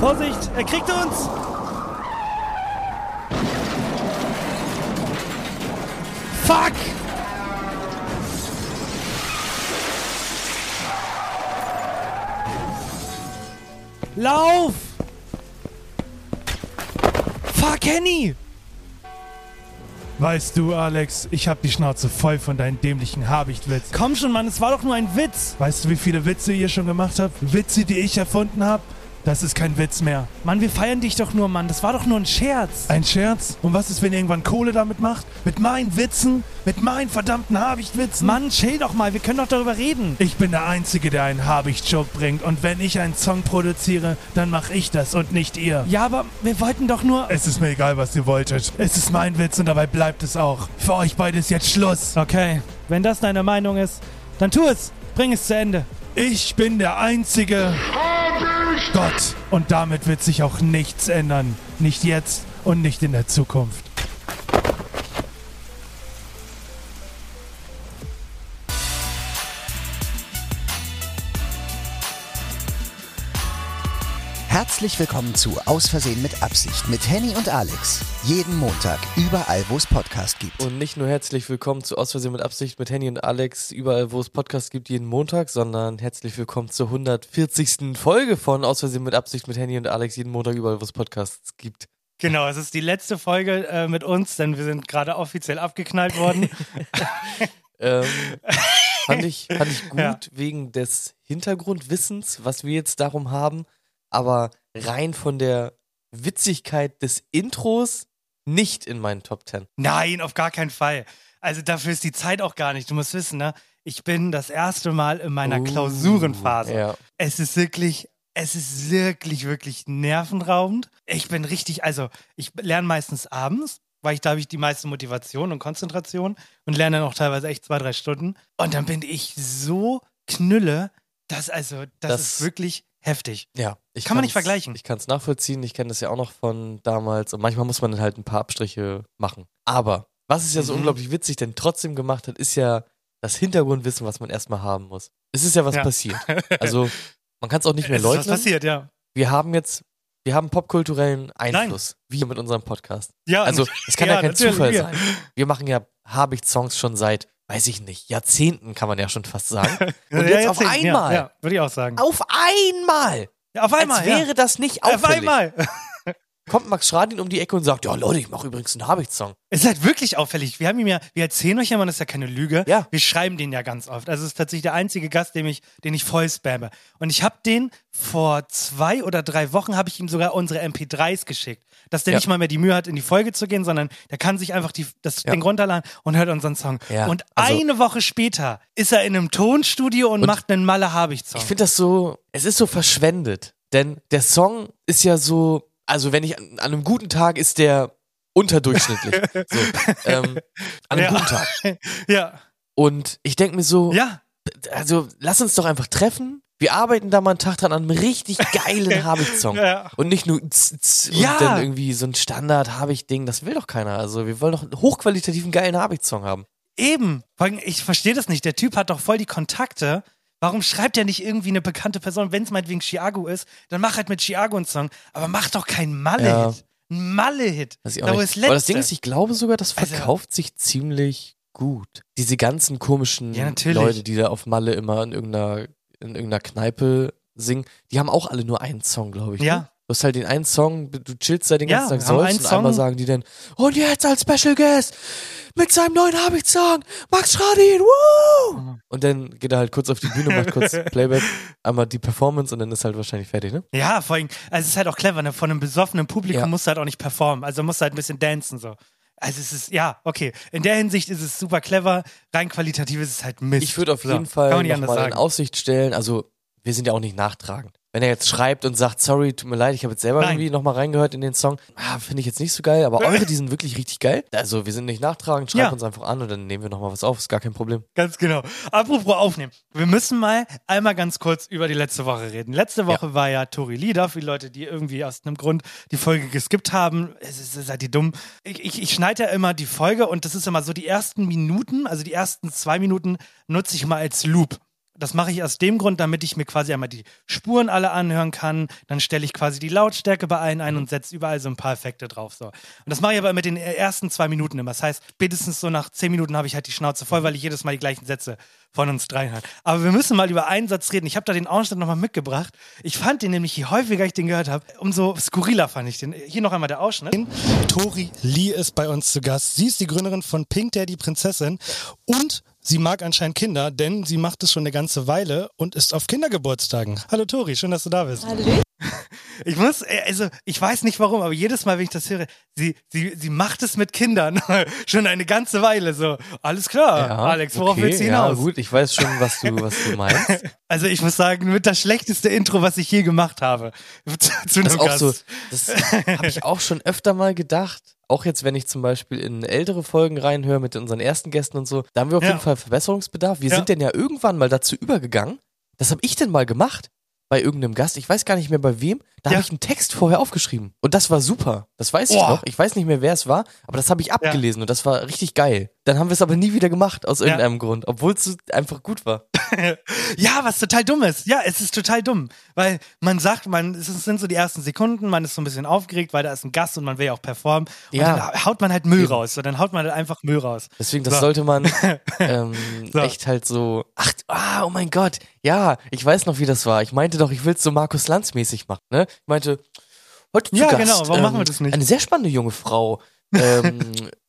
Vorsicht, er kriegt uns! Fuck! Lauf! Fuck, Henny! Weißt du, Alex, ich hab die Schnauze voll von deinen dämlichen Habichtwitz. Komm schon, Mann, es war doch nur ein Witz. Weißt du, wie viele Witze ihr schon gemacht habt? Witze, die ich erfunden hab? Das ist kein Witz mehr. Mann, wir feiern dich doch nur, Mann. Das war doch nur ein Scherz. Ein Scherz? Und was ist, wenn ihr irgendwann Kohle damit macht? Mit meinen Witzen? Mit meinen verdammten Habichtwitzen? Mann, chill doch mal. Wir können doch darüber reden. Ich bin der Einzige, der einen Habicht-Joke bringt. Und wenn ich einen Song produziere, dann mach ich das und nicht ihr. Ja, aber wir wollten doch nur. Es ist mir egal, was ihr wolltet. Es ist mein Witz und dabei bleibt es auch. Für euch beide ist jetzt Schluss. Okay, wenn das deine Meinung ist, dann tu es. Bring es zu Ende. Ich bin der einzige Gott. Und damit wird sich auch nichts ändern. Nicht jetzt und nicht in der Zukunft. Herzlich willkommen zu Aus Versehen mit Absicht mit Henny und Alex. Jeden Montag, überall, wo es Podcast gibt. Und nicht nur herzlich willkommen zu Aus Versehen mit Absicht mit Henny und Alex, überall wo es Podcasts gibt, jeden Montag, sondern herzlich willkommen zur 140. Folge von Aus Versehen mit Absicht mit Henny und Alex, jeden Montag, überall wo es Podcasts gibt. Genau, es ist die letzte Folge äh, mit uns, denn wir sind gerade offiziell abgeknallt worden. Ähm, fand, ich, fand ich gut Ja. wegen des Hintergrundwissens, was wir jetzt darum haben, aber rein von der Witzigkeit des Intros nicht in meinen Top 10. Nein, auf gar keinen Fall. Also dafür ist die Zeit auch gar nicht. Du musst wissen, ne? Ich bin das erste Mal in meiner Uh, Klausurenphase. Ja. Es ist wirklich, es ist wirklich, wirklich nervenraubend. Ich bin richtig, also ich lerne meistens abends, weil ich da habe ich die meiste Motivation und Konzentration und lerne dann auch teilweise echt zwei, drei Stunden. Und dann bin ich so knülle, dass also, das, Das- ist wirklich heftig. Ja, ich Kann man nicht vergleichen. Ich kann es nachvollziehen. Ich kenne das ja auch noch von damals. Und manchmal muss man dann halt ein paar Abstriche machen. Aber was es ja so Mhm. unglaublich witzig denn trotzdem gemacht hat, ist ja das Hintergrundwissen, was man erstmal haben muss. Es ist ja was Ja. passiert. Also man kann es auch nicht mehr Es ist was leugnen. passiert, ja. Wir haben jetzt, wir haben popkulturellen Einfluss. Wir mit unserem Podcast. Ja, Also es kann ja, kein natürlich, Zufall sein. Wir machen ja Habicht-Songs schon seit, weiß ich nicht, Jahrzehnten kann man ja schon fast sagen. Und Ja, jetzt auf einmal. Ja, ja würde ich auch sagen. Auf einmal. Ja, auf einmal, Als wäre das nicht Auf auffällig. einmal. Kommt Max Schradin um die Ecke und sagt, ja Leute, ich mache übrigens einen Habicht-Song. Es ist halt wirklich auffällig. Wir haben ihm ja, wir erzählen euch ja mal, das ist ja keine Lüge. Ja. Wir schreiben den ja ganz oft. Also es ist tatsächlich der einzige Gast, den ich, den ich voll spamme. Und ich habe den vor zwei oder drei Wochen habe ich ihm sogar unsere MP3s geschickt. Dass der Ja. nicht mal mehr die Mühe hat, in die Folge zu gehen, sondern der kann sich einfach die, das Ja. Ding runterladen und hört unseren Song. Ja, Und also- eine Woche später ist er in einem Tonstudio und, Und macht einen Malle Habicht-Song. Ich finde das so, es ist so verschwendet. Denn der Song ist ja so, also wenn ich an, an einem guten Tag ist der unterdurchschnittlich. so, ähm, an einem Ja. guten Tag. ja. Und ich denke mir so, Ja. also lass uns doch einfach treffen. Wir arbeiten da mal einen Tag dran an einem richtig geilen Habicht-Song. Ja. Und nicht nur z, z, Ja. und dann irgendwie so ein Standard-Habicht-Ding. Das will doch keiner. Also wir wollen doch einen hochqualitativen, geilen Habicht-Song haben. Eben. Ich verstehe das nicht. Der Typ hat doch voll die Kontakte. Warum schreibt er nicht irgendwie eine bekannte Person? Wenn es meinetwegen Chiago ist, dann mach halt mit Chiago einen Song. Aber mach doch keinen Malle-Hit. Ja. Ein Malle-Hit. Das Da, Aber das Ding ist, ich glaube sogar, das Also- verkauft sich ziemlich gut. Diese ganzen komischen Ja. Leute, die da auf Malle immer in irgendeiner, in irgendeiner Kneipe singen, die haben auch alle nur einen Song, glaube ich. Ja. Ne? Du hast halt den einen Song, du chillst da den Ja, ganzen Tag haben sollst und einmal sagen die dann, und jetzt als Special Guest mit seinem neuen Habicht-Song, Max Schradin, woo! Und dann geht er halt kurz auf die Bühne, macht kurz Playback, einmal die Performance und dann ist halt wahrscheinlich fertig, ne? Ja, vor allem, also es ist halt auch clever, ne? Von einem besoffenen Publikum Ja. musst du halt auch nicht performen. Also musst du halt ein bisschen dancen, so. Also es ist, ja, okay. In der Hinsicht ist es super clever. Rein qualitativ ist es halt Mist. Ich würde auf So, jeden kann Fall nochmal in. Aussicht stellen, also wir sind ja auch nicht nachtragend. Wenn er jetzt schreibt und sagt, sorry, tut mir leid, ich habe jetzt selber Nein. irgendwie nochmal reingehört in den Song, ah, finde ich jetzt nicht so geil, aber eure, die sind wirklich richtig geil. Also wir sind nicht nachtragend, schreibt Ja. uns einfach an und dann nehmen wir nochmal was auf, ist gar kein Problem. Ganz genau. Apropos aufnehmen. Wir müssen mal einmal ganz kurz über die letzte Woche reden. Letzte Woche war ja Tori Lieder, für die Leute, die irgendwie aus einem Grund die Folge geskippt haben. Es ist, seid ihr dumm. Ich, ich, ich schneide ja immer die Folge und das ist immer so die ersten Minuten, also die ersten zwei Minuten nutze ich mal als Loop. Das mache ich aus dem Grund, damit ich mir quasi einmal die Spuren alle anhören kann. Dann stelle ich quasi die Lautstärke bei allen ein und setze überall so ein paar Effekte drauf. So. Und das mache ich aber mit den ersten zwei Minuten immer. Das heißt, spätestens so nach zehn Minuten habe ich halt die Schnauze voll, weil ich jedes Mal die gleichen Sätze von uns dreien habe. Aber wir müssen mal über einen Satz reden. Ich habe da den Ausschnitt nochmal mitgebracht. Ich fand den nämlich, je häufiger ich den gehört habe, umso skurriler fand ich den. Hier noch einmal der Ausschnitt. Tori Lee ist bei uns zu Gast. Sie ist die Gründerin von Pink Daddy Prinzessin und sie mag anscheinend Kinder, denn sie macht es schon eine ganze Weile und ist auf Kindergeburtstagen. Hallo Tori, schön, dass du da bist. Hallo. Ich muss, äh, also ich weiß nicht warum, aber jedes Mal, wenn ich das höre, sie, sie, sie macht es mit Kindern schon eine ganze Weile so. Alles klar, Alex, worauf okay, willst du hinaus? Ja, gut, ich weiß schon, was du, was du meinst. Also ich muss sagen, mit das schlechteste Intro, was ich je gemacht habe. Zu, zu Das auch Gast. so, das habe ich auch schon öfter mal gedacht. Auch jetzt, wenn ich zum Beispiel in ältere Folgen reinhöre mit unseren ersten Gästen und so, da haben wir auf Ja. jeden Fall Verbesserungsbedarf. Wir Ja. sind denn ja irgendwann mal dazu übergegangen. Das habe ich denn mal gemacht bei irgendeinem Gast. Ich weiß gar nicht mehr bei wem. Da Ja. habe ich einen Text vorher aufgeschrieben. Und das war super. Das weiß ich Boah. noch. Ich weiß nicht mehr, wer es war, aber das habe ich abgelesen und das war richtig geil. Dann haben wir es aber nie wieder gemacht, aus irgendeinem Grund, obwohl es einfach gut war. Ja, was total dumm ist. Ja, es ist total dumm. Weil man sagt, man, es sind so die ersten Sekunden, man ist so ein bisschen aufgeregt, weil da ist ein Gast und man will ja auch performen. Und Ja. dann haut man halt Müll Eben. raus. So, dann haut man halt einfach Müll raus. Deswegen, das So. sollte man ähm, So. echt halt so. Ach, ah, oh mein Gott. Ja, ich weiß noch, wie das war. Ich meinte doch, ich will es so Markus Lanz mäßig machen. Ne? Ich meinte, heute zu Ja, Gast, genau, warum ähm, machen wir das nicht? Eine sehr spannende junge Frau. Ähm,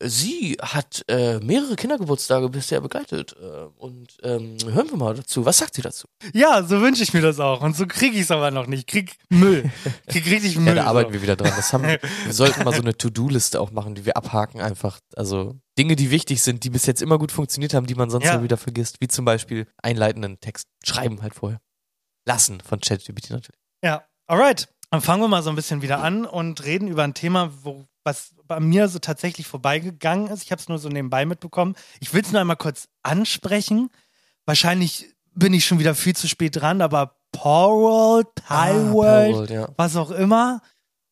sie hat äh, mehrere Kindergeburtstage bisher begleitet. Äh, und ähm, hören wir mal dazu. Was sagt sie dazu? Ja, so wünsche ich mir das auch. Und so kriege ich es aber noch nicht. Krieg Müll. Krieg richtig Müll. Ja, da arbeiten so. wir wieder dran. Das haben, wir wir sollten mal so eine To-Do-Liste auch machen, die wir abhaken einfach. Also Dinge, die wichtig sind, die bis jetzt immer gut funktioniert haben, die man sonst Ja. mal wieder vergisst. Wie zum Beispiel einleitenden Text schreiben halt vorher. Lassen von ChatGPT natürlich. Ja, alright. Dann fangen wir mal so ein bisschen wieder an und reden über ein Thema, wo, was bei mir so tatsächlich vorbeigegangen ist. Ich habe es nur so nebenbei mitbekommen. Ich will es nur einmal kurz ansprechen. Wahrscheinlich bin ich schon wieder viel zu spät dran, aber Paw World, Ah, World, Powerworld, ja. was auch immer.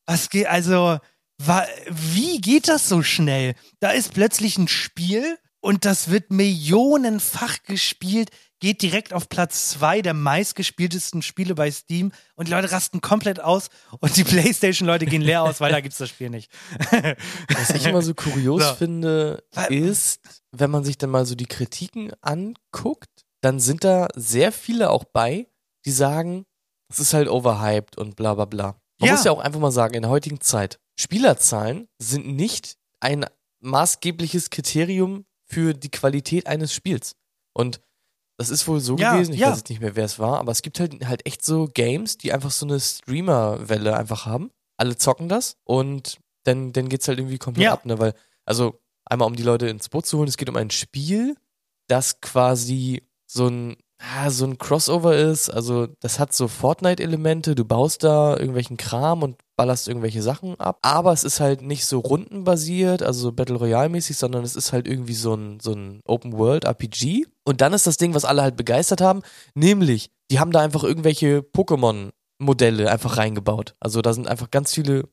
Was geht, also, wa, wie geht das so schnell? Da ist plötzlich ein Spiel und das wird millionenfach gespielt, geht direkt auf Platz zwei der meistgespieltesten Spiele bei Steam und die Leute rasten komplett aus und die Playstation-Leute gehen leer aus, weil da gibt's das Spiel nicht. Was ich immer so kurios So. finde, ist, wenn man sich dann mal so die Kritiken anguckt, dann sind da sehr viele auch bei, die sagen, es ist halt overhyped und bla bla bla. Man Ja. muss ja auch einfach mal sagen, in der heutigen Zeit, Spielerzahlen sind nicht ein maßgebliches Kriterium für die Qualität eines Spiels. Und das ist wohl so Ja, gewesen, ich ja. weiß jetzt nicht mehr, wer es war, aber es gibt halt, halt echt so Games, die einfach so eine Streamer-Welle einfach haben. Alle zocken das und dann, dann geht's halt irgendwie komplett Ja. ab, ne? Weil, also, einmal um die Leute ins Boot zu holen, es geht um ein Spiel, das quasi so ein, ah, so ein Crossover ist. Also, das hat so Fortnite-Elemente, du baust da irgendwelchen Kram und ballerst irgendwelche Sachen ab. Aber es ist halt nicht so rundenbasiert, also so Battle Royale-mäßig, sondern es ist halt irgendwie so ein, so ein Open-World-RPG. Und dann ist das Ding, was alle halt begeistert haben, nämlich, die haben da einfach irgendwelche Pokémon-Modelle einfach reingebaut. Also da sind einfach ganz viele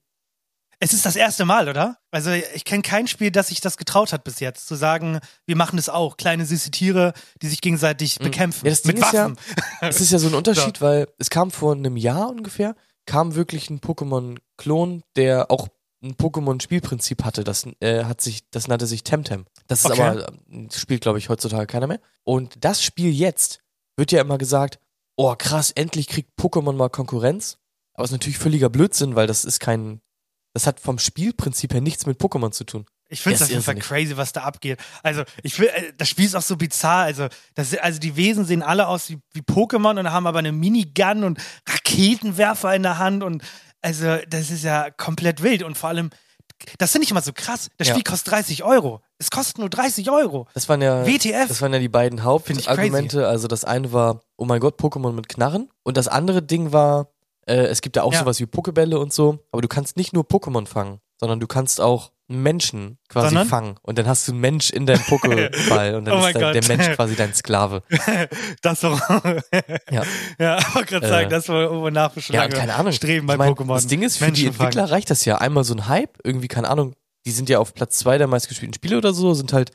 Es ist das erste Mal, oder? Also ich kenne kein Spiel, das sich das getraut hat bis jetzt, zu sagen, wir machen es auch. Kleine süße Tiere, die sich gegenseitig bekämpfen. Mhm. Ja, das Ding mit ist ja-. Es ist ja so ein Unterschied, weil es kam vor einem Jahr ungefähr, kam wirklich ein Pokémon-Klon, der auch ein Pokémon-Spielprinzip hatte. Das äh, hat sich, das nannte sich Temtem. Das ist Okay. aber, äh, spielt glaube ich heutzutage keiner mehr. Und das Spiel jetzt wird ja immer gesagt, oh krass, endlich kriegt Pokémon mal Konkurrenz. Aber es ist natürlich völliger Blödsinn, weil das ist kein, das hat vom Spielprinzip her nichts mit Pokémon zu tun. Ich finde es Ja, auf jeden Fall crazy, was da abgeht. Also, ich will, äh, das Spiel ist auch so bizarr. Also, das, also die Wesen sehen alle aus wie, wie Pokémon und haben aber eine Minigun und Raketenwerfer in der Hand und also, das ist ja komplett wild und vor allem Das finde ich immer so krass. Das Ja. Spiel kostet 30 Euro. Es kostet nur 30 Euro. Das waren ja, WTF. das waren ja die beiden Hauptargumente. Also das eine war, oh mein Gott, Pokémon mit Knarren. Und das andere Ding war, äh, es gibt ja auch Ja. sowas wie Pokebälle und so, aber du kannst nicht nur Pokémon fangen, sondern du kannst auch Menschen quasi Sondern? fangen. Und dann hast du einen Mensch in deinem Pokéball und dann Oh ist mein der. Mensch quasi dein Sklave. Das war. Ja. ja, ich wollte gerade Äh, sagen, das war wir schon Ja, keine Ahnung. streben bei ich mein, Pokémon. Das Ding ist, für die Menschen fangen. Entwickler reicht das ja. Einmal so ein Hype, irgendwie, keine Ahnung, die sind ja auf Platz zwei der meistgespielten Spiele oder so, sind halt,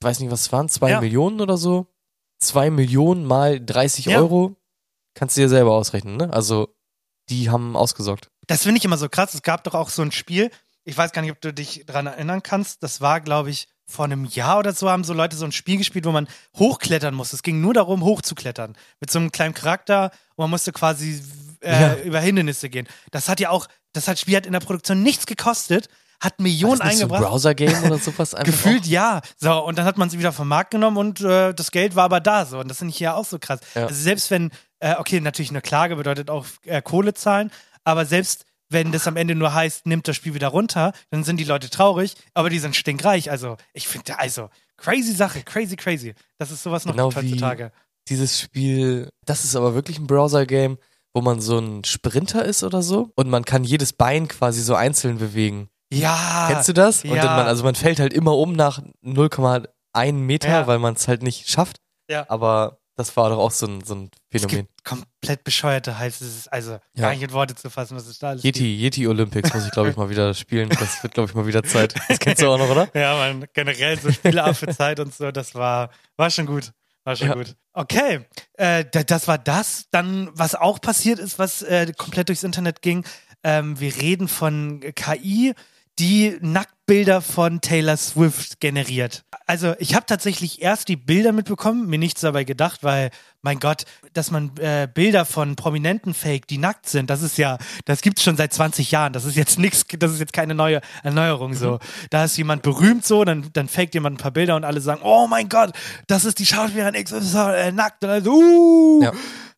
weiß nicht, was es waren, zwei Ja. Millionen oder so. Zwei Millionen mal 30 Ja. Euro. Kannst du dir selber ausrechnen, ne? Also, die haben ausgesorgt. Das finde ich immer so krass. Es gab doch auch so ein Spiel, ich weiß gar nicht, ob du dich daran erinnern kannst. Das war, glaube ich, vor einem Jahr oder so haben so Leute so ein Spiel gespielt, wo man hochklettern muss. Es ging nur darum, hochzuklettern. Mit so einem kleinen Charakter und man musste quasi äh, Ja. über Hindernisse gehen. Das hat ja auch, das hat Spiel hat in der Produktion nichts gekostet, hat Millionen War das nicht so ein eingebracht. Browser-Game oder sowas einfach Gefühlt ja. So, und dann hat man sie wieder vom Markt genommen und äh, das Geld war aber da so. Und das finde ich ja auch so krass. Ja. Also selbst wenn, äh, okay, natürlich eine Klage bedeutet auch äh, Kohle zahlen, aber selbst wenn das am Ende nur heißt, nimmt das Spiel wieder runter, dann sind die Leute traurig, aber die sind stinkreich. Also, ich finde, also, crazy Sache, crazy, crazy. Das ist sowas noch Genau heutzutage. dieses Spiel, das ist aber wirklich ein Browser-Game, wo man so ein Sprinter ist oder so und man kann jedes Bein quasi so einzeln bewegen. Ja. Kennst du das? Und ja. dann man, also man fällt halt immer um nach 0,1 Meter, Ja. weil man es halt nicht schafft. Ja. Aber das war doch auch so ein, so ein Phänomen. komplett bescheuerte heißt es ist also Ja. gar nicht in Worte zu fassen, was es da alles gibt. Yeti, Yeti Olympics muss ich, glaube ich, mal wieder spielen. Das wird, glaube ich, mal wieder Zeit. Das kennst du auch noch, oder? Ja, man, generell so Spiele für Zeit und so, das war, war schon gut. War schon Ja. gut. Okay, äh, da- das war das. Dann, was auch passiert ist, was äh, komplett durchs Internet ging, ähm, wir reden von KI, die Nacktbilder von Taylor Swift generiert. Also ich habe tatsächlich erst die Bilder mitbekommen, mir nichts dabei gedacht, weil, mein Gott, dass man äh, Bilder von Prominenten fake, die nackt sind, das ist ja, das gibt's schon seit 20 Jahren. Das ist jetzt nichts, das ist jetzt keine neue Erneuerung so. Da ist jemand berühmt so, dann, dann faked jemand ein paar Bilder und alle sagen, oh mein Gott, das ist die Schauspielerin XY äh, nackt. Und also, uh. Ja.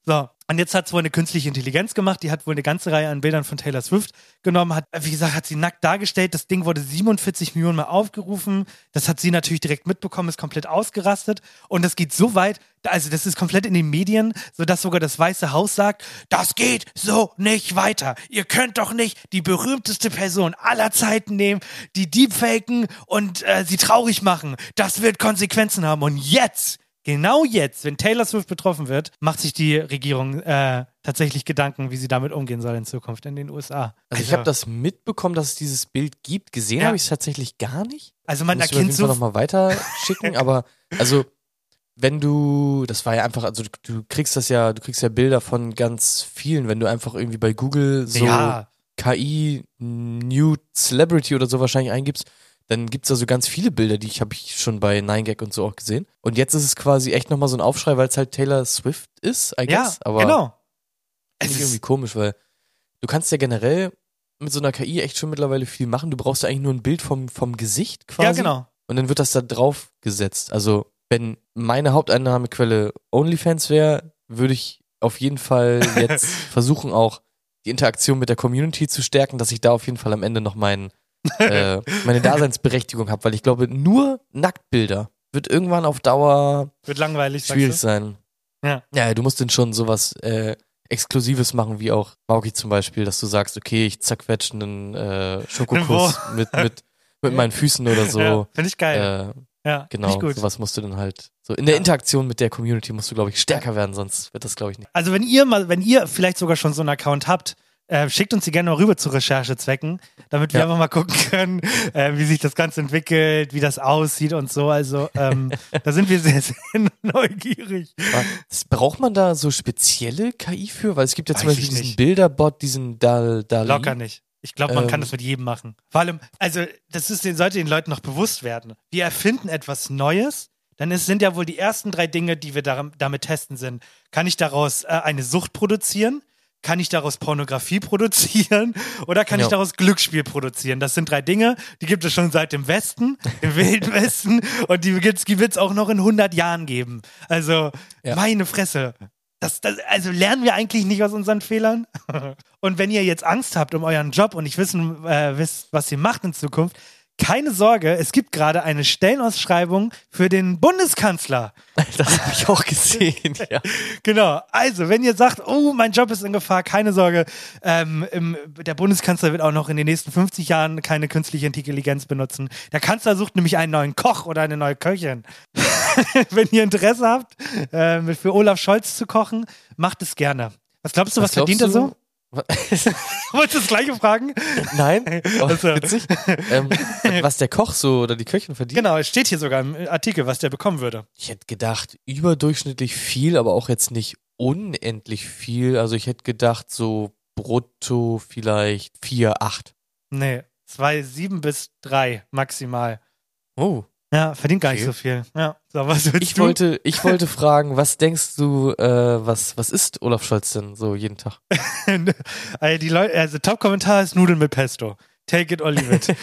So, und jetzt hat es wohl eine künstliche Intelligenz gemacht, die hat wohl eine ganze Reihe an Bildern von Taylor Swift genommen, hat, wie gesagt, hat sie nackt dargestellt. Das Ding wurde 47 Millionen Mal aufgerufen. Das hat sie natürlich direkt mitbekommen, ist komplett ausgerastet. Und das geht so weit, also das ist komplett in den Medien, sodass sogar das Weiße Haus sagt, das geht so nicht weiter. Ihr könnt doch nicht die berühmteste Person aller Zeiten nehmen, die deepfaken und äh, sie traurig machen. Das wird Konsequenzen haben. Und jetzt Genau jetzt, wenn Taylor Swift betroffen wird, macht sich die Regierung äh, tatsächlich Gedanken, wie sie damit umgehen soll in Zukunft in den USA. Also ich habe das mitbekommen, dass es dieses Bild gibt. Gesehen Ja. habe ich es tatsächlich gar nicht. Also man auf erkennt so. nochmal weiter schicken, aber also wenn du, das war ja einfach, also du, du kriegst das ja, du kriegst ja Bilder von ganz vielen, wenn du einfach irgendwie bei Google so ja, KI New Celebrity oder so wahrscheinlich eingibst, dann gibt's da so ganz viele Bilder, die ich habe ich schon bei 9gag und so auch gesehen. Und jetzt ist es quasi echt nochmal so ein Aufschrei, weil es halt Taylor Swift ist, I ja, guess. aber genau. Es ich irgendwie ist, komisch, weil du kannst ja generell mit so einer KI echt schon mittlerweile viel machen. Du brauchst ja eigentlich nur ein Bild vom, vom Gesicht quasi. ja, genau. Und dann wird das da drauf gesetzt. Also, wenn meine Haupteinnahmequelle OnlyFans wäre, würde ich auf jeden Fall jetzt versuchen, auch die Interaktion mit der Community zu stärken, dass ich da auf jeden Fall am Ende noch mein, äh, meine Daseinsberechtigung habe, weil ich glaube, nur Nacktbilder wird irgendwann auf Dauer Wird langweilig, schwierig sein. Ja. Ja, du musst dann schon sowas äh, Exklusives machen, wie auch Mauki zum Beispiel, dass du sagst, okay, ich zerquetsche einen äh, Schokokuss mit, mit, mit meinen Füßen oder so. Ja, Finde ich geil. Äh, ja, genau, Finde ich gut. sowas musst du dann halt, so in der Ja. Interaktion mit der Community musst du, glaube ich, stärker werden, sonst wird das, glaube ich, nicht. Also wenn ihr mal, wenn ihr vielleicht sogar schon so einen Account habt, äh, schickt uns die gerne mal rüber zu Recherchezwecken, damit wir Ja. einfach mal gucken können, äh, wie sich das Ganze entwickelt, wie das aussieht und so. Also ähm, da sind wir sehr, sehr neugierig. Aber das, braucht man da so spezielle KI für? Weil es gibt ja zum Weiß Beispiel diesen. Bilderbot, diesen Dal, Dali. Locker nicht. Ich glaube, man kann Ähm. das mit jedem machen. Vor allem, also das ist, den- sollte den Leuten noch bewusst werden. Wir erfinden etwas Neues, dann ist, sind ja wohl die ersten drei Dinge, die wir daran, damit testen, sind. Kann ich daraus äh, eine Sucht produzieren? Kann ich daraus Pornografie produzieren? Oder kann ich Ja. daraus Glücksspiel produzieren? Das sind drei Dinge, die gibt es schon seit dem Westen, dem Wilden Westen. Und die wird es auch noch in 100 Jahren geben. Also, Ja. meine Fresse. Das, das, also lernen wir eigentlich nicht aus unseren Fehlern. Und wenn ihr jetzt Angst habt um euren Job und nicht wissen, äh, wisst, was ihr macht in Zukunft, keine Sorge, es gibt gerade eine Stellenausschreibung für den Bundeskanzler. Das habe ich auch gesehen, ja. Genau. Also, wenn ihr sagt, oh, mein Job ist in Gefahr, keine Sorge. Ähm, im, der Bundeskanzler wird auch noch in den nächsten 50 Jahren keine künstliche Intelligenz benutzen. Der Kanzler sucht nämlich einen neuen Koch oder eine neue Köchin. wenn ihr Interesse habt, äh, für Olaf Scholz zu kochen, macht es gerne. Was glaubst du, was, Was verdient er glaubst so? Wolltest du das gleiche fragen? Nein, oh, Also. witzig. Ähm, was der Koch so oder die Köchin verdient. Genau, es steht hier sogar im Artikel, was der bekommen würde. Ich hätte gedacht, überdurchschnittlich viel, aber auch jetzt nicht unendlich viel. Also ich hätte gedacht, so brutto vielleicht 4, 8. Nee, zwei, sieben bis drei maximal. Oh. Ja, verdient gar nicht Okay. so viel. Ja, so was Ich du? wollte, ich wollte fragen, was denkst du, äh, was, was isst Olaf Scholz denn so jeden Tag? also die Leute, also Top-Kommentar ist Nudeln mit Pesto. Take it or leave it.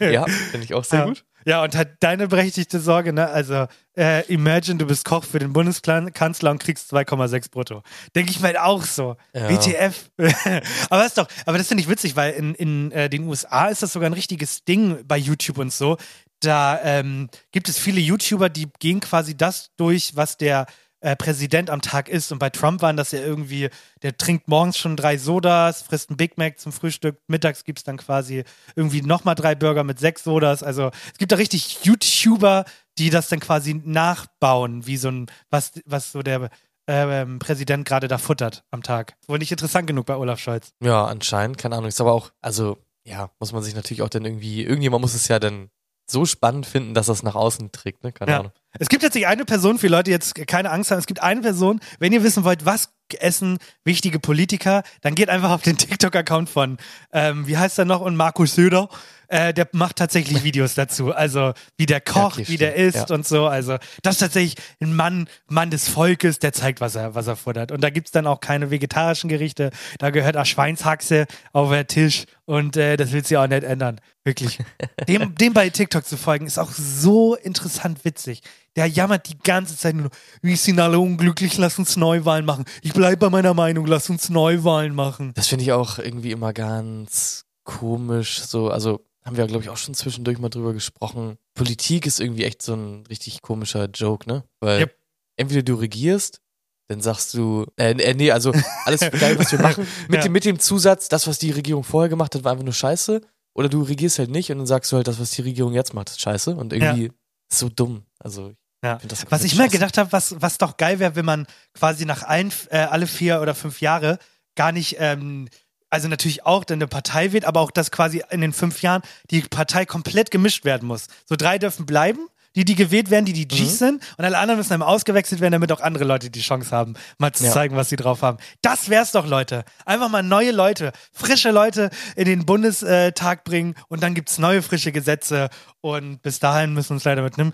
ja, finde ich auch sehr ja. gut. Ja, und hat deine berechtigte Sorge, ne? Also, äh, imagine, du bist Koch für den Bundeskanzler und kriegst 2,6 brutto. Denke ich mir auch so. Ja. WTF. aber ist doch, aber das finde ich witzig, weil in, in äh, den USA ist das sogar ein richtiges Ding bei YouTube und so. Da ähm, gibt es viele YouTuber, die gehen quasi das durch, was der äh, Präsident am Tag isst. Und bei Trump waren das ja irgendwie, der trinkt morgens schon drei Sodas, frisst ein Big Mac zum Frühstück, mittags gibt es dann quasi irgendwie nochmal drei Burger mit sechs Sodas. Also es gibt da richtig YouTuber, die das dann quasi nachbauen, wie so ein, was, was so der ähm, Präsident gerade da futtert am Tag. Wohl nicht interessant genug bei Olaf Scholz. Ja, anscheinend, keine Ahnung. Ist aber auch, also, ja, muss man sich natürlich auch dann irgendwie, irgendjemand muss es ja dann so spannend finden, dass das nach außen trägt, ne? Keine Ja. Ahnung. Es gibt tatsächlich eine Person, für Leute die jetzt keine Angst haben, es gibt eine Person, wenn ihr wissen wollt, was essen wichtige Politiker, dann geht einfach auf den TikTok-Account von, ähm, wie heißt er noch, und Markus Söder. Äh, der macht tatsächlich Videos dazu. Also wie der kocht, okay, wie der isst Ja. und so. Also das ist tatsächlich ein Mann, Mann des Volkes, der zeigt, was er, was er futtert. Und da gibt's dann auch keine vegetarischen Gerichte. Da gehört auch Schweinshaxe auf den Tisch und äh, das will sie auch nicht ändern. Wirklich. Dem, dem bei TikTok zu folgen, ist auch so interessant witzig. Der jammert die ganze Zeit nur, wir sind alle unglücklich, lass uns Neuwahlen machen. Ich bleibe bei meiner Meinung, lass uns Neuwahlen machen. Das finde ich auch irgendwie immer ganz komisch. So, also haben wir, glaube ich, auch schon zwischendurch mal drüber gesprochen. Politik ist irgendwie echt so ein richtig komischer Joke, ne? Weil Yep. entweder du regierst, dann sagst du, äh, äh, nee, also alles geil, was wir machen, mit, Ja. dem, mit dem Zusatz, das, was die Regierung vorher gemacht hat, war einfach nur scheiße. Oder du regierst halt nicht und dann sagst du halt, das, was die Regierung jetzt macht, ist scheiße. Und irgendwie ist so dumm. Also, ich Ja. finde das Was ich mir gedacht habe, was, was doch geil wäre, wenn man quasi nach allen, äh, alle vier oder fünf Jahre gar nicht, ähm, also natürlich auch dann eine Partei wählt, aber auch, dass quasi in den fünf Jahren die Partei komplett gemischt werden muss. So drei dürfen bleiben, die, die gewählt werden, die die Gs Mhm. sind und alle anderen müssen dann ausgewechselt werden, damit auch andere Leute die Chance haben, mal zu Ja. zeigen, was sie drauf haben. Das wär's doch, Leute. Einfach mal neue Leute, frische Leute in den Bundestag bringen und dann gibt's neue, frische Gesetze und bis dahin müssen wir uns leider mit einem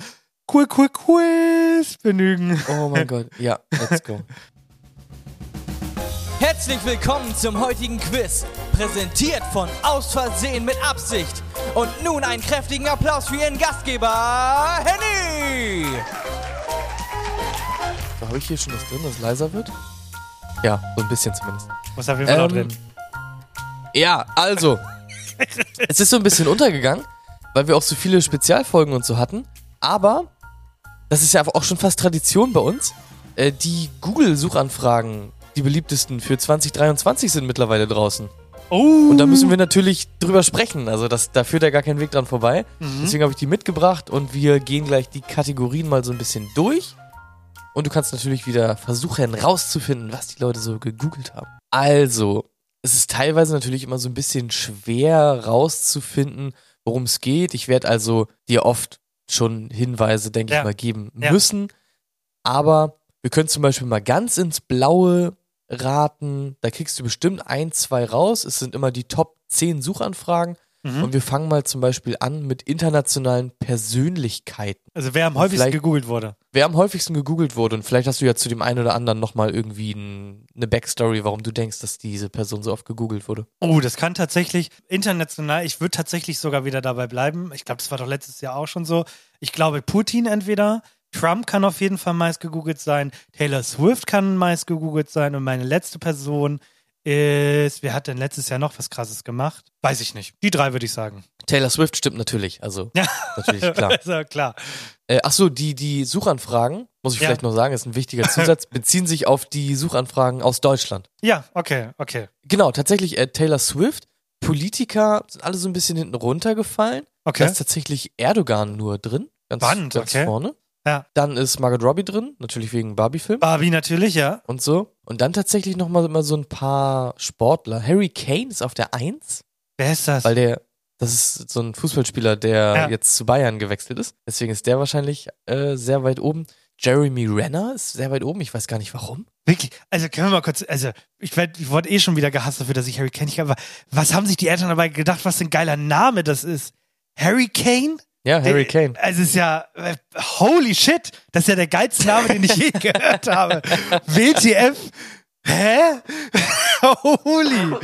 cool, cool, Quiz begnügen. Oh mein Gott, ja, let's go. Herzlich willkommen zum heutigen Quiz, präsentiert von Aus Versehen mit Absicht. Und nun einen kräftigen Applaus für Ihren Gastgeber, Henny! So, habe ich hier schon das drin, dass es leiser wird? Ja, so ein bisschen zumindest. Muss auf jeden Fall auch Ähm, drin. Ja, also. es ist so ein bisschen untergegangen, weil wir auch so viele Spezialfolgen und so hatten. Aber das ist ja auch schon fast Tradition bei uns. Äh, die Google-Suchanfragen, die beliebtesten für 2023 sind mittlerweile draußen. Oh. Und da müssen wir natürlich drüber sprechen. Also das, da führt ja gar kein Weg dran vorbei. Mhm. Deswegen habe ich die mitgebracht und wir gehen gleich die Kategorien mal so ein bisschen durch. Und du kannst natürlich wieder versuchen rauszufinden, was die Leute so gegoogelt haben. Also, es ist teilweise natürlich immer so ein bisschen schwer rauszufinden, worum es geht. Ich werde also dir oft schon Hinweise, denke Ja. ich mal, geben Ja. müssen. Aber wir können zum Beispiel mal ganz ins Blaue raten. Da kriegst du bestimmt ein, zwei raus. Es sind immer die Top 10 Suchanfragen. Mhm. Und wir fangen mal zum Beispiel an mit internationalen Persönlichkeiten. Also wer am häufigsten gegoogelt wurde. Wer am häufigsten gegoogelt wurde und vielleicht hast du ja zu dem einen oder anderen nochmal irgendwie ein, eine Backstory, warum du denkst, dass diese Person so oft gegoogelt wurde. Oh, das kann tatsächlich international, ich würde tatsächlich sogar wieder dabei bleiben. Ich glaube, das war doch letztes Jahr auch schon so. Ich glaube, Putin entweder, Trump kann auf jeden Fall meist gegoogelt sein. Taylor Swift kann meist gegoogelt sein. Und meine letzte Person ist, wer hat denn letztes Jahr noch was Krasses gemacht? Weiß ich nicht. Die drei würde ich sagen. Taylor Swift stimmt natürlich, also Ja, natürlich klar. ja klar. Äh, ach so, die, die Suchanfragen, muss ich Ja. vielleicht noch sagen, ist ein wichtiger Zusatz, beziehen sich auf die Suchanfragen aus Deutschland. Ja, okay, okay. Genau, tatsächlich äh, Taylor Swift, Politiker sind alle so ein bisschen hinten runtergefallen. Okay. Da ist tatsächlich Erdogan nur drin, ganz, Spannend, ganz okay. vorne. Ja. Dann ist Margot Robbie drin, natürlich wegen Barbie-Film Barbie natürlich, ja. und so. Und dann tatsächlich noch mal immer so ein paar Sportler. Harry Kane ist auf der Eins, Wer ist das? weil der, das ist so ein Fußballspieler, der Ja. jetzt zu Bayern gewechselt ist. Deswegen ist der wahrscheinlich äh, sehr weit oben. Jeremy Renner ist sehr weit oben. Ich weiß gar nicht warum. Wirklich, also können wir mal kurz, also ich, werd, ich wurde eh schon wieder gehasst dafür, dass ich Harry Kane nicht aber was haben sich die Eltern dabei gedacht, was für ein geiler Name das ist? Harry Kane? Ja, Harry Kane. Also es ist ja, äh, holy shit, das ist ja der geilste Name, den ich je gehört habe. WTF? Hä? holy,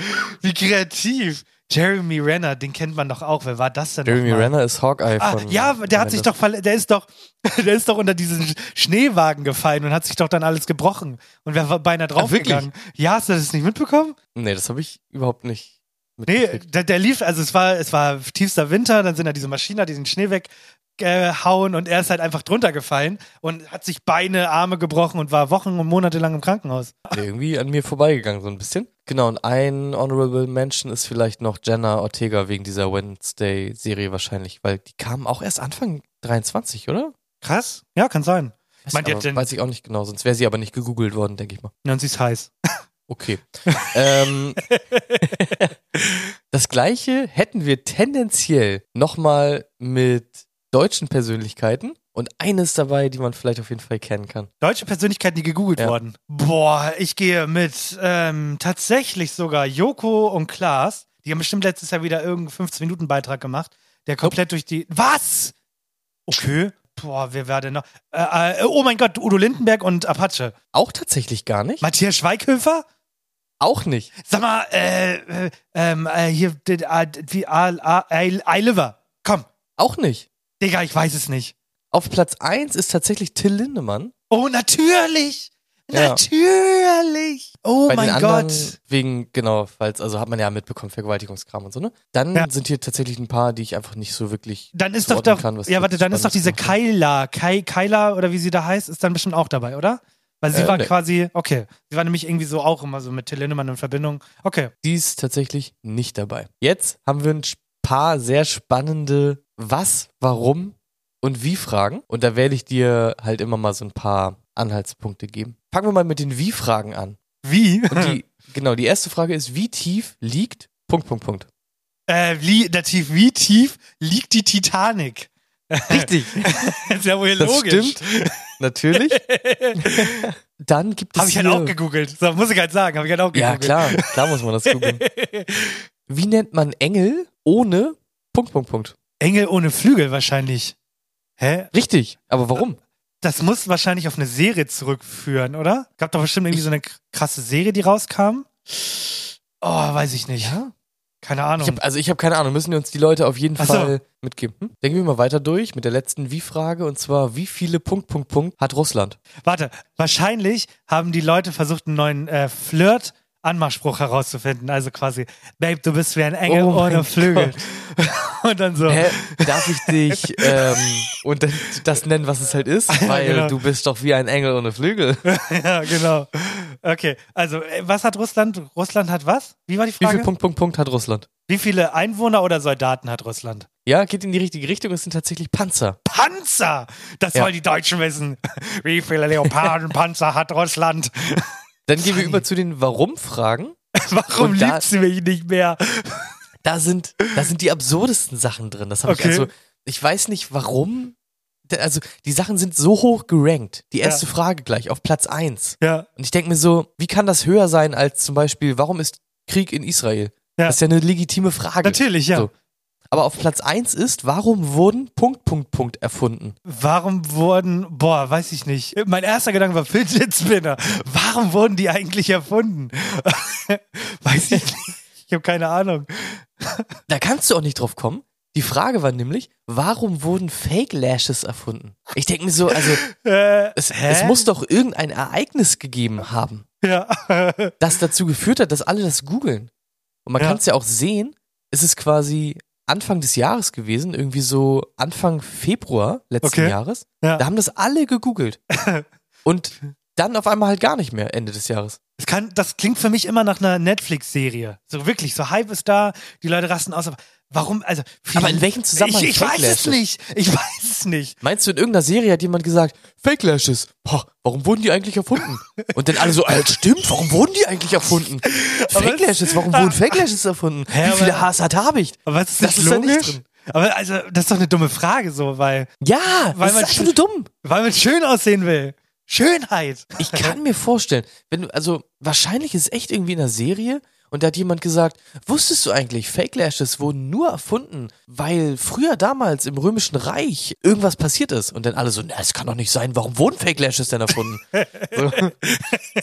wie kreativ. Jeremy Renner, den kennt man doch auch. Wer war das denn? Jeremy? Renner ist Hawkeye Ah, von. ja, der hat sich doch der ist doch, der ist doch unter diesen Schneewagen gefallen und hat sich doch dann alles gebrochen und wäre beinahe draufgegangen. ja, hast du das nicht mitbekommen? Nee, das habe ich überhaupt nicht Nee, der, der lief, also es war, es war tiefster Winter, dann sind da diese Maschinen, die den Schnee weggehauen und er ist halt einfach drunter gefallen und hat sich Beine, Arme gebrochen und war Wochen und Monate lang im Krankenhaus. Irgendwie an mir vorbeigegangen, so ein bisschen. Genau, und ein Honorable Mention ist vielleicht noch Jenna Ortega wegen dieser Wednesday-Serie wahrscheinlich, weil die kam auch erst Anfang 23, oder? Krass? Ja, kann sein. Weiß, Meint aber, denn- weiß ich auch nicht genau, sonst wäre sie aber nicht gegoogelt worden, denke ich mal. Ja, und sie ist heiß. Okay. ähm, das gleiche hätten wir tendenziell nochmal mit deutschen Persönlichkeiten und eines dabei, die man vielleicht auf jeden Fall kennen kann. Deutsche Persönlichkeiten, die gegoogelt Ja. wurden. Boah, ich gehe mit ähm, tatsächlich sogar Joko und Klaas. Die haben bestimmt letztes Jahr wieder irgendeinen 15-Minuten-Beitrag gemacht, der komplett durch die. Was? Okay. Boah, wer war denn noch? Äh, äh, oh mein Gott, Udo Lindenberg und Apache. Auch tatsächlich gar nicht. Matthias Schweighöfer? Auch nicht. Sag mal, äh, äh, ähm, äh, hier, äh, wie, Eiliver. Komm, Auch nicht. Digga, ich weiß es nicht. Auf Platz 1 ist tatsächlich Till Lindemann. Oh, natürlich! Ja. Natürlich! Oh Bei mein den anderen Gott! wegen, genau, falls, also hat man ja mitbekommen, Vergewaltigungskram und so, ne? Dann Ja. sind hier tatsächlich ein paar, die ich einfach nicht so wirklich. Dann ist doch, doch kann, was ja, warte, dann ist doch diese. Kyla, Kai, oder wie sie da heißt, ist dann bestimmt auch dabei, oder? Weil sie Äh, war nee. quasi, okay, sie war nämlich irgendwie so auch immer so mit Till Lindemann in Verbindung. Okay, Die ist tatsächlich nicht dabei. Jetzt haben wir ein paar sehr spannende Was, Warum und Wie Fragen. Und da werde ich dir halt immer mal so ein paar Anhaltspunkte geben. Fangen wir mal mit den Wie-Fragen an. wie? Und die, genau, die erste Frage ist, wie tief liegt Punkt, Punkt, Punkt. äh, tief, wie tief liegt die Titanic? Richtig. ist ja wohl Das logisch. stimmt. Natürlich. Dann gibt es Habe ich halt auch gegoogelt. So, muss ich halt sagen, habe ich halt auch Ja, gegoogelt. klar. Klar muss man das googeln. Wie nennt man Engel ohne Punkt, Punkt, Punkt? Engel ohne Flügel wahrscheinlich. Hä? Richtig. Aber warum? Das muss wahrscheinlich auf eine Serie zurückführen, oder? Gab doch bestimmt irgendwie so eine krasse Serie, die rauskam. Oh, weiß ich nicht. Ja. Keine Ahnung. Ich hab, also ich habe keine Ahnung, müssen wir uns die Leute auf jeden Ach so. Fall mitgeben. Hm? Denken wir mal weiter durch mit der letzten Wie-Frage und zwar, wie viele Punkt, Punkt, Punkt hat Russland? Warte, wahrscheinlich haben die Leute versucht, einen neuen äh, Flirt Anmachspruch herauszufinden. Also quasi, Babe, du bist wie ein Engel Oh ohne Flügel. Und dann so, Hä? Darf ich dich ähm, und dann das nennen, was es halt ist? Weil genau. du bist doch wie ein Engel ohne Flügel. ja, genau. Okay, also, äh, was hat Russland? Russland hat was? Wie war die Wie Frage? viel Punkt, Punkt, Punkt hat Russland? Wie viele Einwohner oder Soldaten hat Russland? Ja, geht in die richtige Richtung. Es sind tatsächlich Panzer. Panzer! Das Ja. wollen die Deutschen wissen. Wie viele Leopardenpanzer hat Russland? Dann gehen wir über zu den Warum-Fragen. Warum Und da- liebt sie mich nicht mehr? Da sind, da sind die absurdesten Sachen drin. Das habe Okay. ich also, ich weiß nicht warum. Also, die Sachen sind so hoch gerankt. Die erste Ja. Frage gleich auf Platz 1. Ja, Und ich denke mir so, wie kann das höher sein als zum Beispiel, warum ist Krieg in Israel? Ja. Das ist ja eine legitime Frage. natürlich, ja. So. Aber auf Platz 1 ist, warum wurden Punkt, Punkt, Punkt erfunden? Warum wurden, boah, weiß ich nicht. Mein erster Gedanke war Fidget Spinner. Warum wurden die eigentlich erfunden? weiß ich nicht. Ich habe keine Ahnung. Da kannst du auch nicht drauf kommen. Die Frage war nämlich, warum wurden Fake Lashes erfunden? Ich denke mir so, also Äh, es, es muss doch irgendein Ereignis gegeben haben, Ja. das dazu geführt hat, dass alle das googeln. Und man Ja. kann es ja auch sehen, es ist quasi Anfang des Jahres gewesen, irgendwie so Anfang Februar letzten Okay. Jahres. Ja. Da haben das alle gegoogelt. Und dann auf einmal halt gar nicht mehr Ende des Jahres. Es kann, das klingt für mich immer nach einer Netflix-Serie. So wirklich, so Hype ist da, die Leute rasten aus. Aber warum? Also, Aber in welchem Zusammenhang Ich, ich weiß es nicht. Ich weiß es nicht. Meinst du, in irgendeiner Serie hat jemand gesagt, Fake Lashes, boah, warum wurden die eigentlich erfunden? Und dann alle so, Alter, stimmt, warum wurden die eigentlich erfunden? Fake es- Lashes, warum wurden Fake Lashes erfunden? Hä, Wie viele Haars hat Habicht? Aber was ist Das das ist da nicht logisch? drin. Aber also, das ist doch eine dumme Frage, so, weil, Ja, Weil das man ist einfach nur dumm. weil man schön aussehen will. Schönheit. Ich kann mir vorstellen, wenn du, also wahrscheinlich ist es echt irgendwie in einer Serie und da hat jemand gesagt, wusstest du eigentlich, Fake Lashes wurden nur erfunden, weil früher damals im Römischen Reich irgendwas passiert ist und dann alle so, na, das kann doch nicht sein, warum wurden Fake Lashes denn erfunden? so,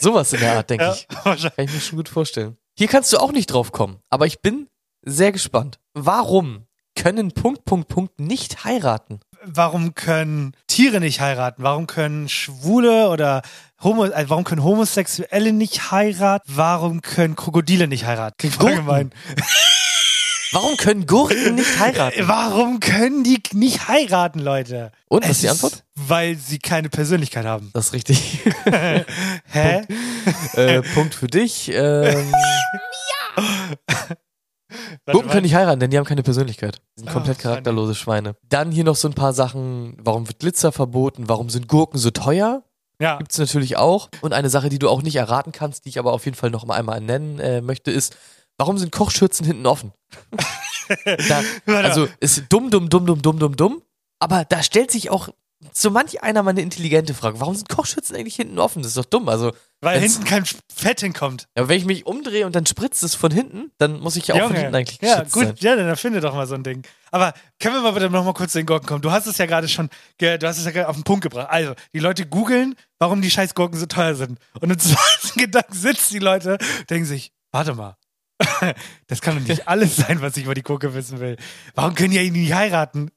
sowas in der Art, denke ich. wahrscheinlich. Kann ich mir schon gut vorstellen. Hier kannst du auch nicht drauf kommen, aber ich bin sehr gespannt. Warum können Punkt, Punkt, Punkt nicht heiraten? Warum können Tiere nicht heiraten? Warum können Schwule oder Homo, also warum können Homosexuelle nicht heiraten? Warum können Krokodile nicht heiraten? Klingt voll gemein. Warum können Gurken nicht heiraten? Warum können die nicht heiraten, Leute? Und, was ist die Antwort? Weil sie keine Persönlichkeit haben. Das ist richtig. Hä? äh, Punkt für dich. Ähm, Warte Gurken können nicht heiraten, denn die haben keine Persönlichkeit. Die sind Oh, komplett funny. charakterlose Schweine. Dann hier noch so ein paar Sachen. Warum wird Glitzer verboten? Warum sind Gurken so teuer? Ja. Gibt's natürlich auch. Und eine Sache, die du auch nicht erraten kannst, die ich aber auf jeden Fall noch mal einmal nennen äh, möchte, ist, warum sind Kochschürzen hinten offen? da, also ist dumm, dumm, dumm, dumm, dumm, dumm, dumm. Aber da stellt sich auch so manch einer mal eine intelligente Frage. Warum sind Kochschürzen eigentlich hinten offen? Das ist doch dumm. Also, Weil hinten kein Fett hinkommt. ja, wenn ich mich umdrehe und dann spritzt es von hinten, dann muss ich ja auch von Junge. hinten eigentlich Ja, gut, sein. ja, dann erfinde doch mal so ein Ding. Aber können wir mal bitte noch mal kurz zu den Gurken kommen? Du hast es ja gerade schon, du hast es ja gerade auf den Punkt gebracht. Also, die Leute googeln, warum die scheiß Gurken so teuer sind. Und im zweiten Gedanken sitzen die Leute, denken sich, warte mal. Das kann doch nicht alles sein, was ich über die Gurke wissen will. Warum können die eigentlich nicht heiraten?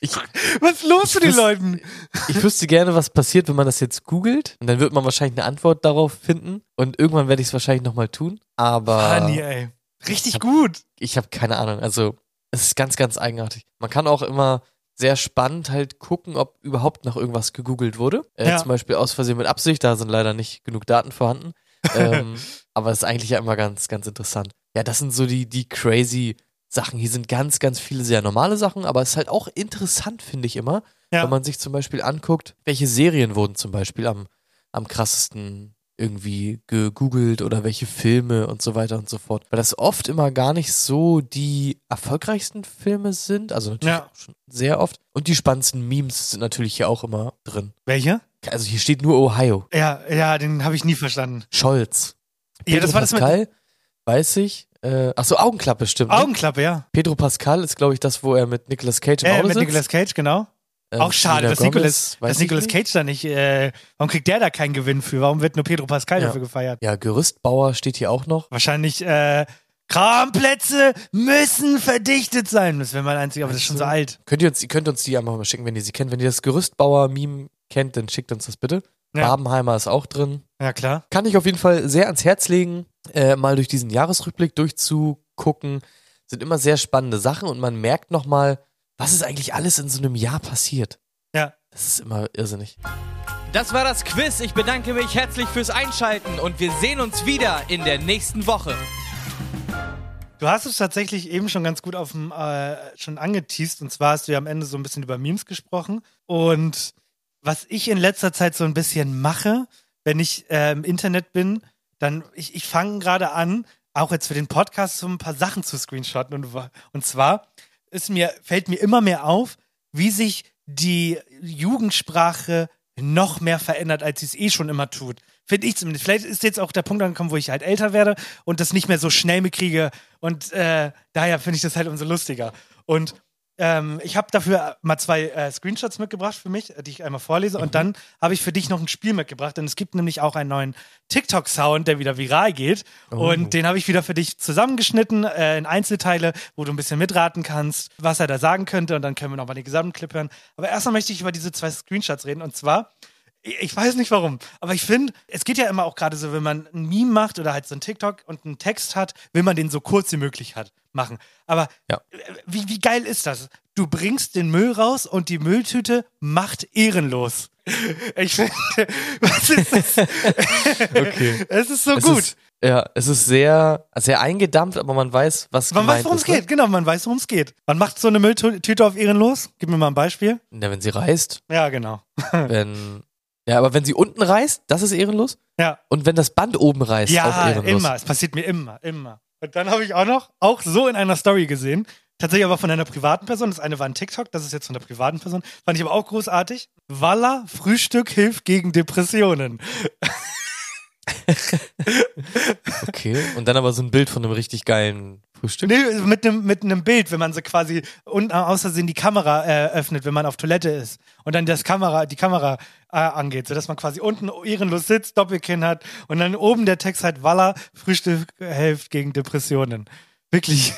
Ich, Was ist los mit den Leuten? ich wüsste gerne, was passiert, wenn man das jetzt googelt. Und dann wird man wahrscheinlich eine Antwort darauf finden. Und irgendwann werde ich es wahrscheinlich nochmal tun. Aber Funny, ey. Richtig hab- gut. ich habe keine Ahnung. Also, es ist ganz, ganz eigenartig. Man kann auch immer sehr spannend halt gucken, ob überhaupt nach irgendwas gegoogelt wurde. Äh, Ja. Zum Beispiel aus Versehen mit Absicht, da sind leider nicht genug Daten vorhanden. ähm, aber es ist eigentlich ja immer ganz, ganz interessant. Ja, das sind so die, die crazy Sachen. Hier sind ganz, ganz viele sehr normale Sachen, aber es ist halt auch interessant, finde ich immer, Ja. wenn man sich zum Beispiel anguckt, welche Serien wurden zum Beispiel am, am krassesten irgendwie gegoogelt oder welche Filme und so weiter und so fort. Weil das oft immer gar nicht so die erfolgreichsten Filme sind, also natürlich Ja. auch schon sehr oft. Und die spannendsten Memes sind natürlich hier auch immer drin. Welche? Also hier steht nur Ohio. Ja, ja, den habe ich nie verstanden. Scholz. Ja, das Pedro war das mit Pascal, weiß ich. Äh, ach so, Augenklappe stimmt. Augenklappe, ja. Pedro Pascal ist, glaube ich, das, wo er mit Nicolas Cage im Äh, Auto mit sitzt. Nicolas Cage, genau. Ähm, Auch schade, dass Gomez, Nicolas, dass Nicolas. Cage da nicht, äh, warum kriegt der da keinen Gewinn für? Warum wird nur Pedro Pascal Ja. dafür gefeiert? Ja, Gerüstbauer steht hier auch noch. Wahrscheinlich, äh, Kramplätze müssen verdichtet sein. Das wäre mein einziger, aber das ist schon so alt. Könnt ihr uns, ihr könnt uns die einfach mal schicken, wenn ihr sie kennt. Wenn ihr das Gerüstbauer-Meme kennt, dann schickt uns das bitte. Ja. Babenheimer ist auch drin. Ja, klar. Kann ich auf jeden Fall sehr ans Herz legen, äh, mal durch diesen Jahresrückblick durchzugucken. Sind immer sehr spannende Sachen und man merkt nochmal, was ist eigentlich alles in so einem Jahr passiert. Ja. Das ist immer irrsinnig. Das war das Quiz. Ich bedanke mich herzlich fürs Einschalten und wir sehen uns wieder in der nächsten Woche. Du hast es tatsächlich eben schon ganz gut auf dem, äh, schon angeteased. Und zwar hast du ja am Ende so ein bisschen über Memes gesprochen. Und was ich in letzter Zeit so ein bisschen mache, wenn ich äh, im Internet bin, dann, ich, ich fange gerade an, auch jetzt für den Podcast so ein paar Sachen zu screenshotten. Und, und zwar ist mir, fällt mir immer mehr auf, wie sich die Jugendsprache noch mehr verändert, als sie es eh schon immer tut. Finde ich zumindest. Vielleicht ist jetzt auch der Punkt angekommen, wo ich halt älter werde und das nicht mehr so schnell mitkriege. Und äh, daher finde ich das halt umso lustiger. Und ähm, ich habe dafür mal zwei äh, Screenshots mitgebracht für mich, die ich einmal vorlese. Und dann habe ich für dich noch ein Spiel mitgebracht. Denn es gibt nämlich auch einen neuen TikTok-Sound, der wieder viral geht. Und den habe ich wieder für dich zusammengeschnitten äh, in Einzelteile, wo du ein bisschen mitraten kannst, was er da sagen könnte. Und dann können wir nochmal den gesamten Clip hören. Aber erstmal möchte ich über diese zwei Screenshots reden. Und zwar ich weiß nicht warum, aber ich finde, es geht ja immer auch gerade so, wenn man ein Meme macht oder halt so ein TikTok und einen Text hat, will man den so kurz wie möglich hat, machen. Aber Ja. äh, wie, wie geil ist das? Du bringst den Müll raus und die Mülltüte macht ehrenlos. Ich finde, was ist das? Okay. Es ist so Es gut. Ist, ja, es ist sehr, sehr eingedampft, aber man weiß, was man weiß, worum es ne? geht. Genau, man weiß, worum es geht. Man macht so eine Mülltüte auf ehrenlos. Gib mir mal ein Beispiel. Ja, wenn sie reißt, Ja, genau. wenn. Ja, aber wenn sie unten reißt, das ist ehrenlos. Ja. Und wenn das Band oben reißt, auch Ja, ehrenlos. immer. Es passiert mir immer, immer. Und dann habe ich auch noch, auch so in einer Story gesehen, tatsächlich aber von einer privaten Person. Das eine war ein TikTok, das ist jetzt von der privaten Person. Fand ich aber auch großartig. Walla, Frühstück hilft gegen Depressionen. Okay. Und dann aber so ein Bild von einem richtig geilen Frühstück. Nee, mit einem mit einem Bild, wenn man so quasi unten aus Versehen die Kamera äh, öffnet, wenn man auf Toilette ist und dann das Kamera, die Kamera äh, angeht, sodass man quasi unten ehrenlos sitzt, Doppelkinn hat und dann oben der Text halt Walla, Frühstück hilft gegen Depressionen. Wirklich.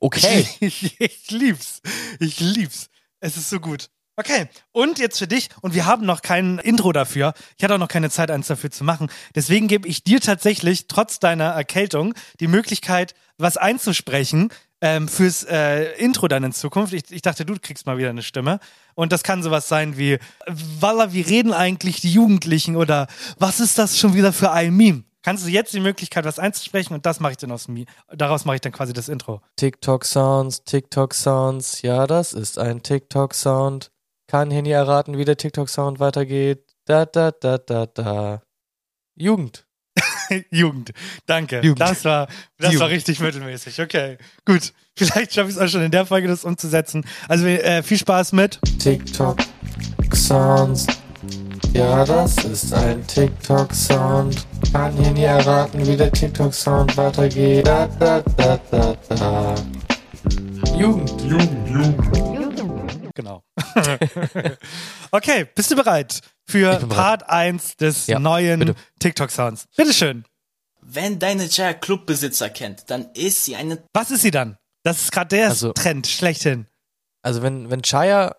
Okay. Ich, ich lieb's. Ich lieb's. Es ist so gut. Okay, und jetzt für dich, und wir haben noch kein Intro dafür. Ich hatte auch noch keine Zeit, eins dafür zu machen. Deswegen gebe ich dir tatsächlich, trotz deiner Erkältung, die Möglichkeit, was einzusprechen ähm, fürs äh, Intro dann in Zukunft. Ich, ich dachte, du kriegst mal wieder eine Stimme. Und das kann sowas sein wie, Walla, wie reden eigentlich die Jugendlichen? Oder was ist das schon wieder für ein Meme? Kannst du jetzt die Möglichkeit, was einzusprechen und das mache ich dann aus dem. Daraus mache ich dann quasi das Intro. TikTok-Sounds, TikTok-Sounds. Ja, das ist ein TikTok-Sound. Kann hier nie erraten, wie der TikTok-Sound weitergeht. Da, da, da, da, da. Jugend. Jugend. Danke. Jugend. Das war, das Jugend. war richtig mittelmäßig. Okay. Gut. Vielleicht schaffe ich es auch schon in der Folge, das umzusetzen. Also äh, viel Spaß mit. TikTok-Sounds. Ja, das ist ein TikTok-Sound. Kann hier nie erraten, wie der TikTok-Sound weitergeht. Da, da, da, da, da. Jugend. Genau. okay, bist du bereit für bereit. Part 1 des Ja, neuen bitte. TikTok-Sounds? Bitteschön. Wenn deine Chaya Clubbesitzer kennt, dann ist sie eine Was ist sie dann? Das ist gerade der Also- Trend schlechthin. Also, wenn, wenn Chaya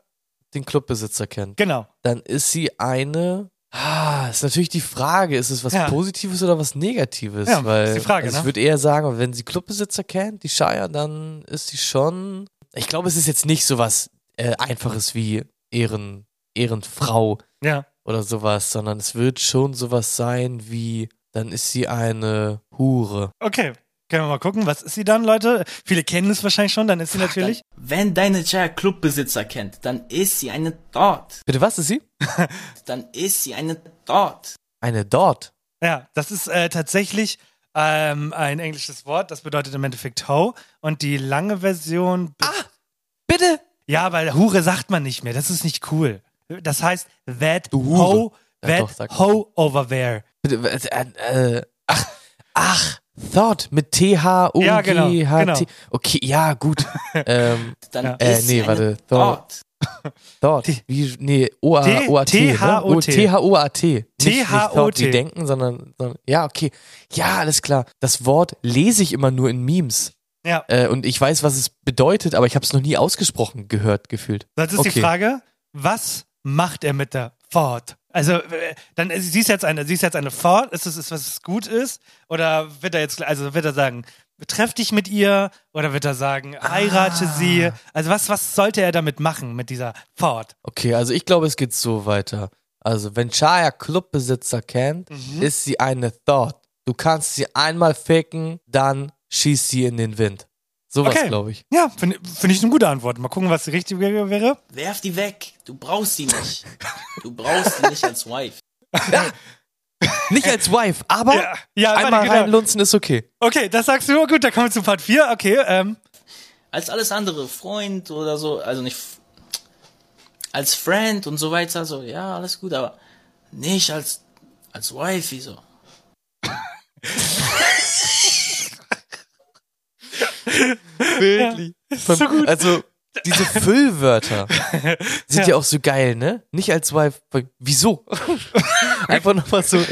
den Clubbesitzer kennt, Genau. dann ist sie eine. Ah, ist natürlich die Frage, ist es was Ja. Positives oder was Negatives? Ja, Weil, ist die Frage, also ne? Ich würde eher sagen, wenn sie Clubbesitzer kennt, die Shire, dann ist sie schon. Ich glaube, es ist jetzt nicht so was äh, Einfaches wie Ehren, Ehrenfrau Ja. oder sowas, sondern es wird schon sowas sein wie, dann ist sie eine Hure. Okay. Können wir mal gucken, was ist sie dann, Leute? Viele kennen es wahrscheinlich schon, dann ist sie natürlich. Wenn deine Chaya Clubbesitzer kennt, dann ist sie eine dort. Bitte, was ist sie? Dann ist sie eine dort. Eine dort. Ja, das ist äh, tatsächlich ähm, ein englisches Wort, das bedeutet im Endeffekt Ho. Und die lange Version. Ah! Bitte? Ja, weil Hure sagt man nicht mehr. Das ist nicht cool. Das heißt, that Du Hure. ho, Ja, that doch, over there. Bitte, äh, äh, ach, ach, Thought mit T-H-O-G-H-T. Ja, genau, genau. Okay, ja, gut. ähm, Dann Ja. Äh, nee, warte. Thought. T- Wie, nee, O-A-O-A-T. T-H-O-T. T-H-O-A-T. Nicht- nicht T-H-O-T. Thought denken, sondern, sondern, ja, okay. Ja, alles klar. Das Wort lese ich immer nur in Memes. Ja, Äh, und ich weiß, was es bedeutet, aber ich habe es noch nie ausgesprochen gehört, gefühlt. das ist okay. die Frage. Was macht er mit der Ford? Also, äh, dann äh, sie ist jetzt eine, sie ist jetzt eine Ford. Ist es, ist, was gut ist? Oder wird er jetzt, also wird er sagen, treff dich mit ihr? Oder wird er sagen, heirate Ah. sie? Also, was, was sollte er damit machen mit dieser Ford? Okay, also ich glaube, es geht so weiter. Also, wenn Chaya Clubbesitzer kennt, Mhm. ist sie eine Thought. Du kannst sie einmal ficken, dann schießt sie in den Wind. Sowas, Okay. glaube ich. Ja, finde find ich eine gute Antwort. Mal gucken, was die richtige wäre. Werf die weg. Du brauchst sie nicht. Du brauchst sie nicht als Wife. Nicht als Wife, aber Ja, ja einmal warte, genau. reinlunzen ist okay. Okay, das sagst du. Gut, dann kommen wir zu Part 4. Okay, ähm, Als alles andere, Freund oder so, also nicht als Friend und so weiter, so, ja, alles gut, aber nicht als, als Wifey, so. Wirklich. so gut. Also, diese Füllwörter sind ja. auch so geil, ne? Nicht als Wife. Wieso? Einfach nochmal so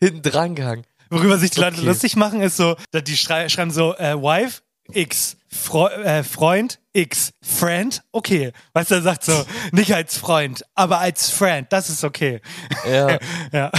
hinten dran gehangen. Worüber sich die Leute Okay. lustig machen, ist so, dass die schrei schreiben so, äh, Wife, X, Fre äh, Freund, X, Friend, okay. Weißt du, er sagt so, nicht als Freund, aber als Friend, das ist okay. Ja. Ja.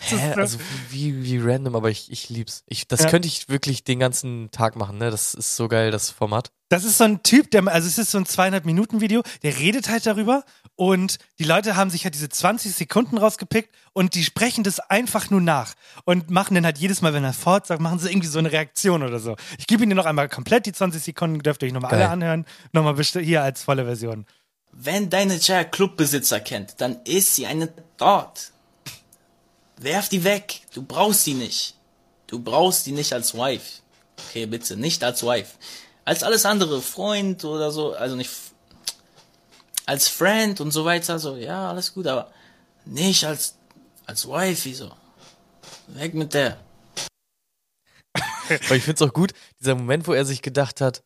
Hä? Also wie, wie random, aber ich, ich lieb's. Ich, das Ja. könnte ich wirklich den ganzen Tag machen, ne? Das ist so geil, das Format. Das ist so ein Typ, der, also es ist so ein 200-Minuten-Video, der redet halt darüber und die Leute haben sich halt diese 20 Sekunden rausgepickt und die sprechen das einfach nur nach und machen dann halt jedes Mal, wenn er fort sagt, machen sie irgendwie so eine Reaktion oder so. Ich gebe Ihnen noch einmal komplett die 20 Sekunden, dürft ihr euch nochmal alle anhören. Nochmal hier als volle Version. Wenn deine Chair Clubbesitzer kennt, dann ist sie eine dort. Werf die weg. Du brauchst sie nicht. Du brauchst die nicht als Wife. Okay, bitte, nicht als Wife. Als alles andere, Freund oder so, also nicht als Friend und so weiter, so, ja, alles gut, aber nicht als, als Wife, wieso? Weg mit der. Aber ich find's auch gut, dieser Moment, wo er sich gedacht hat,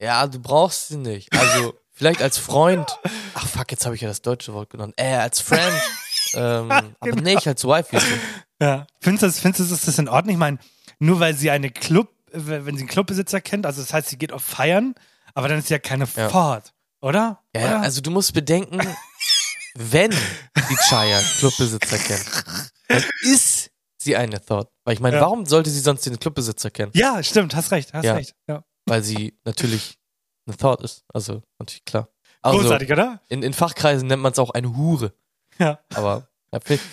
ja, du brauchst sie nicht. Also, vielleicht als Freund. Ach fuck, jetzt habe ich ja das deutsche Wort genommen. Äh, als Friend. ähm, aber nicht als Wife. wieso? Ja. Findest du, das- findest du, ist das in Ordnung? Ich meine, nur weil sie eine Club, wenn sie einen Clubbesitzer kennt, also das heißt, sie geht auf Feiern, aber dann ist sie ja keine Ja. Ford, oder? Ja, oder? also du musst bedenken, wenn die Chaya Clubbesitzer kennt, dann ist sie eine Thought. Weil ich meine, Ja. warum sollte sie sonst den Clubbesitzer kennen? ja, stimmt, hast recht, hast Ja. recht. Ja. Weil sie natürlich eine Thought ist. Also, natürlich klar. Also, Großartig, oder? in, in Fachkreisen nennt man es auch eine Hure. Ja. Aber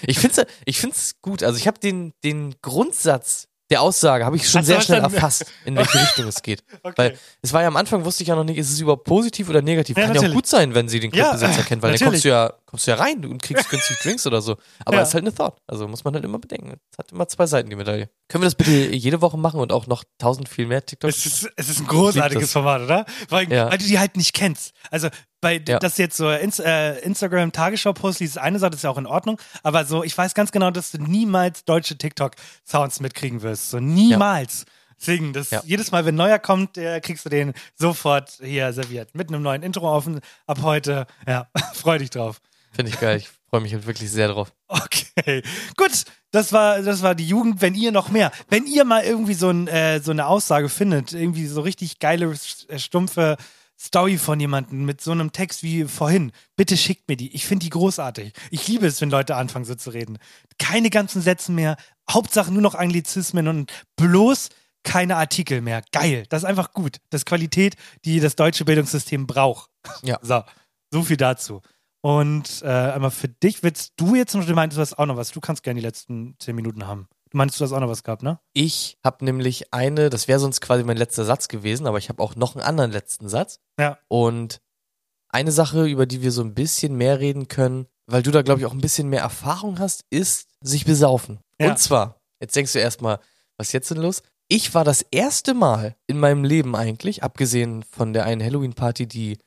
ich finde es ich find's gut. Also ich habe den, den Grundsatz der Aussage habe ich schon Hast sehr schnell erfasst, in welche Richtung es geht. Okay. Weil es war ja am Anfang, wusste ich ja noch nicht, ist es überhaupt positiv oder negativ. Ja, Kann ja auch natürlich. gut sein, wenn sie den Ja, Clubbesitzer äh, kennt, weil dann natürlich. kommst du ja, kommst du ja rein und kriegst günstig Drinks oder so. Aber Ja. es ist halt eine Thought. Also muss man halt immer bedenken. Es hat immer zwei Seiten, die Medaille. Können wir das bitte jede Woche machen und auch noch tausend viel mehr TikToks? Es ist, es ist ein großartiges. Format, oder? Weil, Ja. weil du die halt nicht kennst. Also bei Ja. dass jetzt so Ins äh, Instagram Tagesschau post ist eine Sache, das ist ja auch in Ordnung. Aber so, ich weiß ganz genau, dass du niemals deutsche TikTok-Sounds mitkriegen wirst. So niemals. Deswegen, das Ja. jedes Mal, wenn neuer kommt, der kriegst du den sofort hier serviert. Mit einem neuen Intro auf, ab heute. Ja, freu dich drauf. Finde ich geil. Ich freue mich halt wirklich sehr drauf. Okay, gut. Das war, das war die Jugend. Wenn ihr noch mehr, wenn ihr mal irgendwie so, ein, äh, so eine Aussage findet, irgendwie so richtig geile, äh, stumpfe Story von jemandem mit so einem Text wie vorhin, bitte schickt mir die. Ich finde die großartig. Ich liebe es, wenn Leute anfangen so zu reden. Keine ganzen Sätze mehr. Hauptsache nur noch Anglizismen und bloß keine Artikel mehr. Geil. Das ist einfach gut. Das ist Qualität, die das deutsche Bildungssystem braucht. Ja. So, so viel dazu. Und äh, einmal für dich, willst du jetzt noch, du meintest, du hast auch noch was. Du kannst gerne die letzten zehn Minuten haben. Du meinst, du hast auch noch was gehabt, ne? Ich habe nämlich eine, das wäre sonst quasi mein letzter Satz gewesen, aber ich habe auch noch einen anderen letzten Satz. Ja. Und eine Sache, über die wir so ein bisschen mehr reden können, weil du da, glaube ich, auch ein bisschen mehr Erfahrung hast, ist sich besaufen. Ja. Und zwar, jetzt denkst du erstmal, was ist jetzt denn los? Ich war das erste Mal in meinem Leben eigentlich, abgesehen von der einen Halloween-Party, die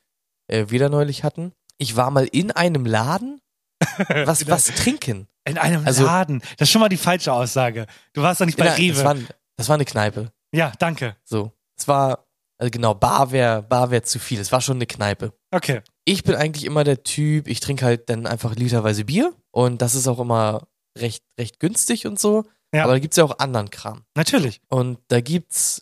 äh, wir da neulich hatten, ich war mal in einem Laden, was, was trinken. In einem Also- Laden. Das ist schon mal die falsche Aussage. Du warst doch nicht bei In einer- Rewe. das, war, das war eine Kneipe. ja, danke. So. Es war, also genau, Bar wäre Bar wär zu viel. Es war schon eine Kneipe. Okay. Ich bin eigentlich immer der Typ, ich trinke halt dann einfach literweise Bier und das ist auch immer recht, recht günstig und so. Ja. Aber da gibt's ja auch anderen Kram. Natürlich. Und da gibt's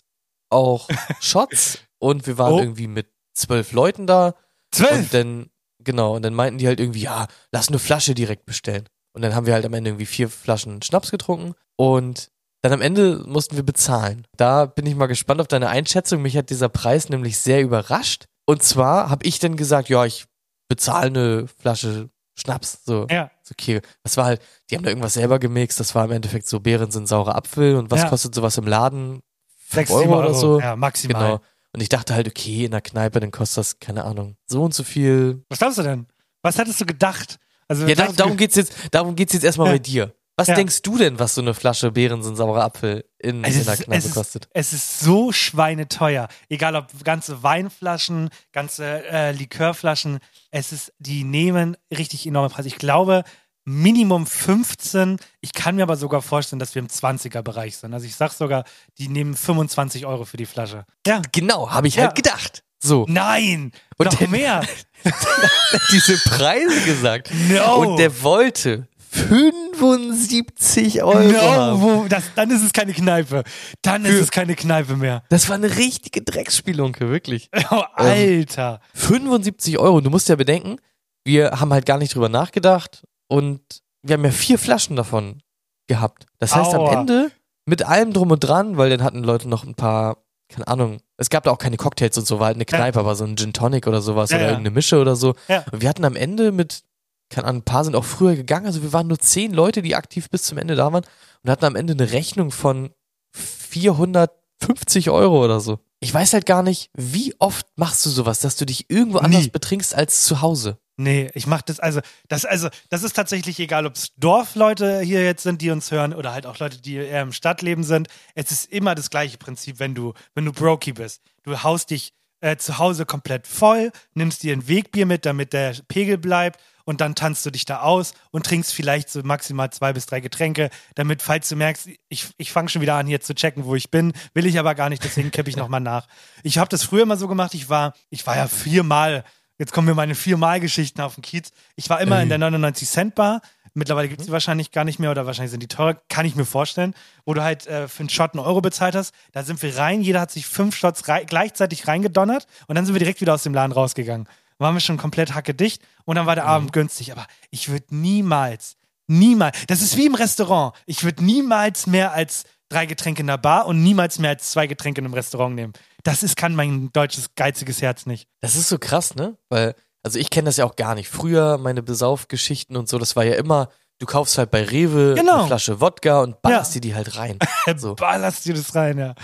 auch Shots und wir waren Oh. irgendwie mit zwölf Leuten da. Zwölf. Und dann, genau, und dann meinten die halt irgendwie, ja, lass eine Flasche direkt bestellen. Und dann haben wir halt am Ende irgendwie vier Flaschen Schnaps getrunken und dann am Ende mussten wir bezahlen. Da bin ich mal gespannt auf deine Einschätzung. Mich hat dieser Preis nämlich sehr überrascht. Und zwar habe ich dann gesagt, ja, ich bezahle eine Flasche Schnaps. So, Ja. okay. Das war halt, die haben da irgendwas selber gemixt. Das war im Endeffekt so, Beeren sind saurer Apfel. Und was Ja. kostet sowas im Laden? Sechs, Euro sieben oder so. Ja, maximal. Genau. Und ich dachte halt, okay, in der Kneipe, dann kostet das, keine Ahnung, so und so viel. Was glaubst du denn? Was hättest du gedacht? Also, Ja, da, darum geht's jetzt, darum geht's jetzt erstmal Ja. bei dir. Was Ja. denkst du denn, was so eine Flasche Beeren sind saurer Apfel in, Es in ist, der es, Kneipe ist, kostet? es ist so schweineteuer. Egal ob ganze Weinflaschen, ganze äh, Likörflaschen, es ist, die nehmen richtig enorme Preise. Ich glaube, Minimum 15. Ich kann mir aber sogar vorstellen, dass wir im 20er-Bereich sind. Also ich sag sogar, die nehmen 25 Euro für die Flasche. Ja, Genau, habe ich Ja. halt gedacht. So. Nein, Und noch der- mehr. diese Preise gesagt. No. Und der wollte 75 Euro No, haben. wo, das, dann ist es keine Kneipe. Dann ist Für- es keine Kneipe mehr. Das war eine richtige Drecksspielunke, wirklich. Oh, Alter. 75 Euro. Du musst ja bedenken, wir haben halt gar nicht drüber nachgedacht und wir haben ja vier Flaschen davon gehabt. Das heißt Aua. am Ende mit allem drum und dran, weil dann hatten Leute noch ein paar, keine Ahnung, es gab da auch keine Cocktails und so, war halt eine Kneipe, aber so ein Gin Tonic oder sowas Ja, oder ja. irgendeine Mische oder so. Ja. Und wir hatten am Ende mit, keine Ahnung, ein paar sind auch früher gegangen, also wir waren nur zehn Leute, die aktiv bis zum Ende da waren und hatten am Ende eine Rechnung von 450 Euro oder so. Ich weiß halt gar nicht, wie oft machst du sowas, dass du dich irgendwo Nie. anders betrinkst als zu Hause. Nee, ich mach das, also, das, also, das ist tatsächlich egal, ob es Dorfleute hier jetzt sind, die uns hören, oder halt auch Leute, die eher im Stadtleben sind. Es ist immer das gleiche Prinzip, wenn du, wenn du Brokey bist. Du haust dich äh, zu Hause komplett voll, nimmst dir ein Wegbier mit, damit der Pegel bleibt, und dann tanzt du dich da aus und trinkst vielleicht so maximal zwei bis drei Getränke, damit, falls du merkst, ich, ich fange schon wieder an, hier zu checken, wo ich bin, will ich aber gar nicht, deswegen kippe ich nochmal nach. Ich habe das früher immer so gemacht, ich war, ich war ja viermal Jetzt kommen mir meine Viermal-Geschichten auf den Kiez. Ich war immer in der 99-Cent-Bar. Mittlerweile gibt es die wahrscheinlich gar nicht mehr oder wahrscheinlich sind die teurer, kann ich mir vorstellen. Wo du halt äh, für einen Shot einen Euro bezahlt hast. Da sind wir rein, jeder hat sich fünf Shots rei gleichzeitig reingedonnert und dann sind wir direkt wieder aus dem Laden rausgegangen. Dann waren wir schon komplett hackedicht und dann war der Abend günstig. Aber ich würde niemals, niemals, das ist wie im Restaurant. Ich würde niemals mehr als drei Getränke in der Bar und niemals mehr als zwei Getränke in einem Restaurant nehmen. Das ist, kann mein deutsches geiziges Herz nicht. Das ist so krass, ne? Weil, also ich kenne das ja auch gar nicht. Früher, meine Besaufgeschichten und so, das war ja immer, du kaufst halt bei Rewe Genau. eine Flasche Wodka und ballerst Ja. dir die halt rein. So. Ballerst dir das rein, ja.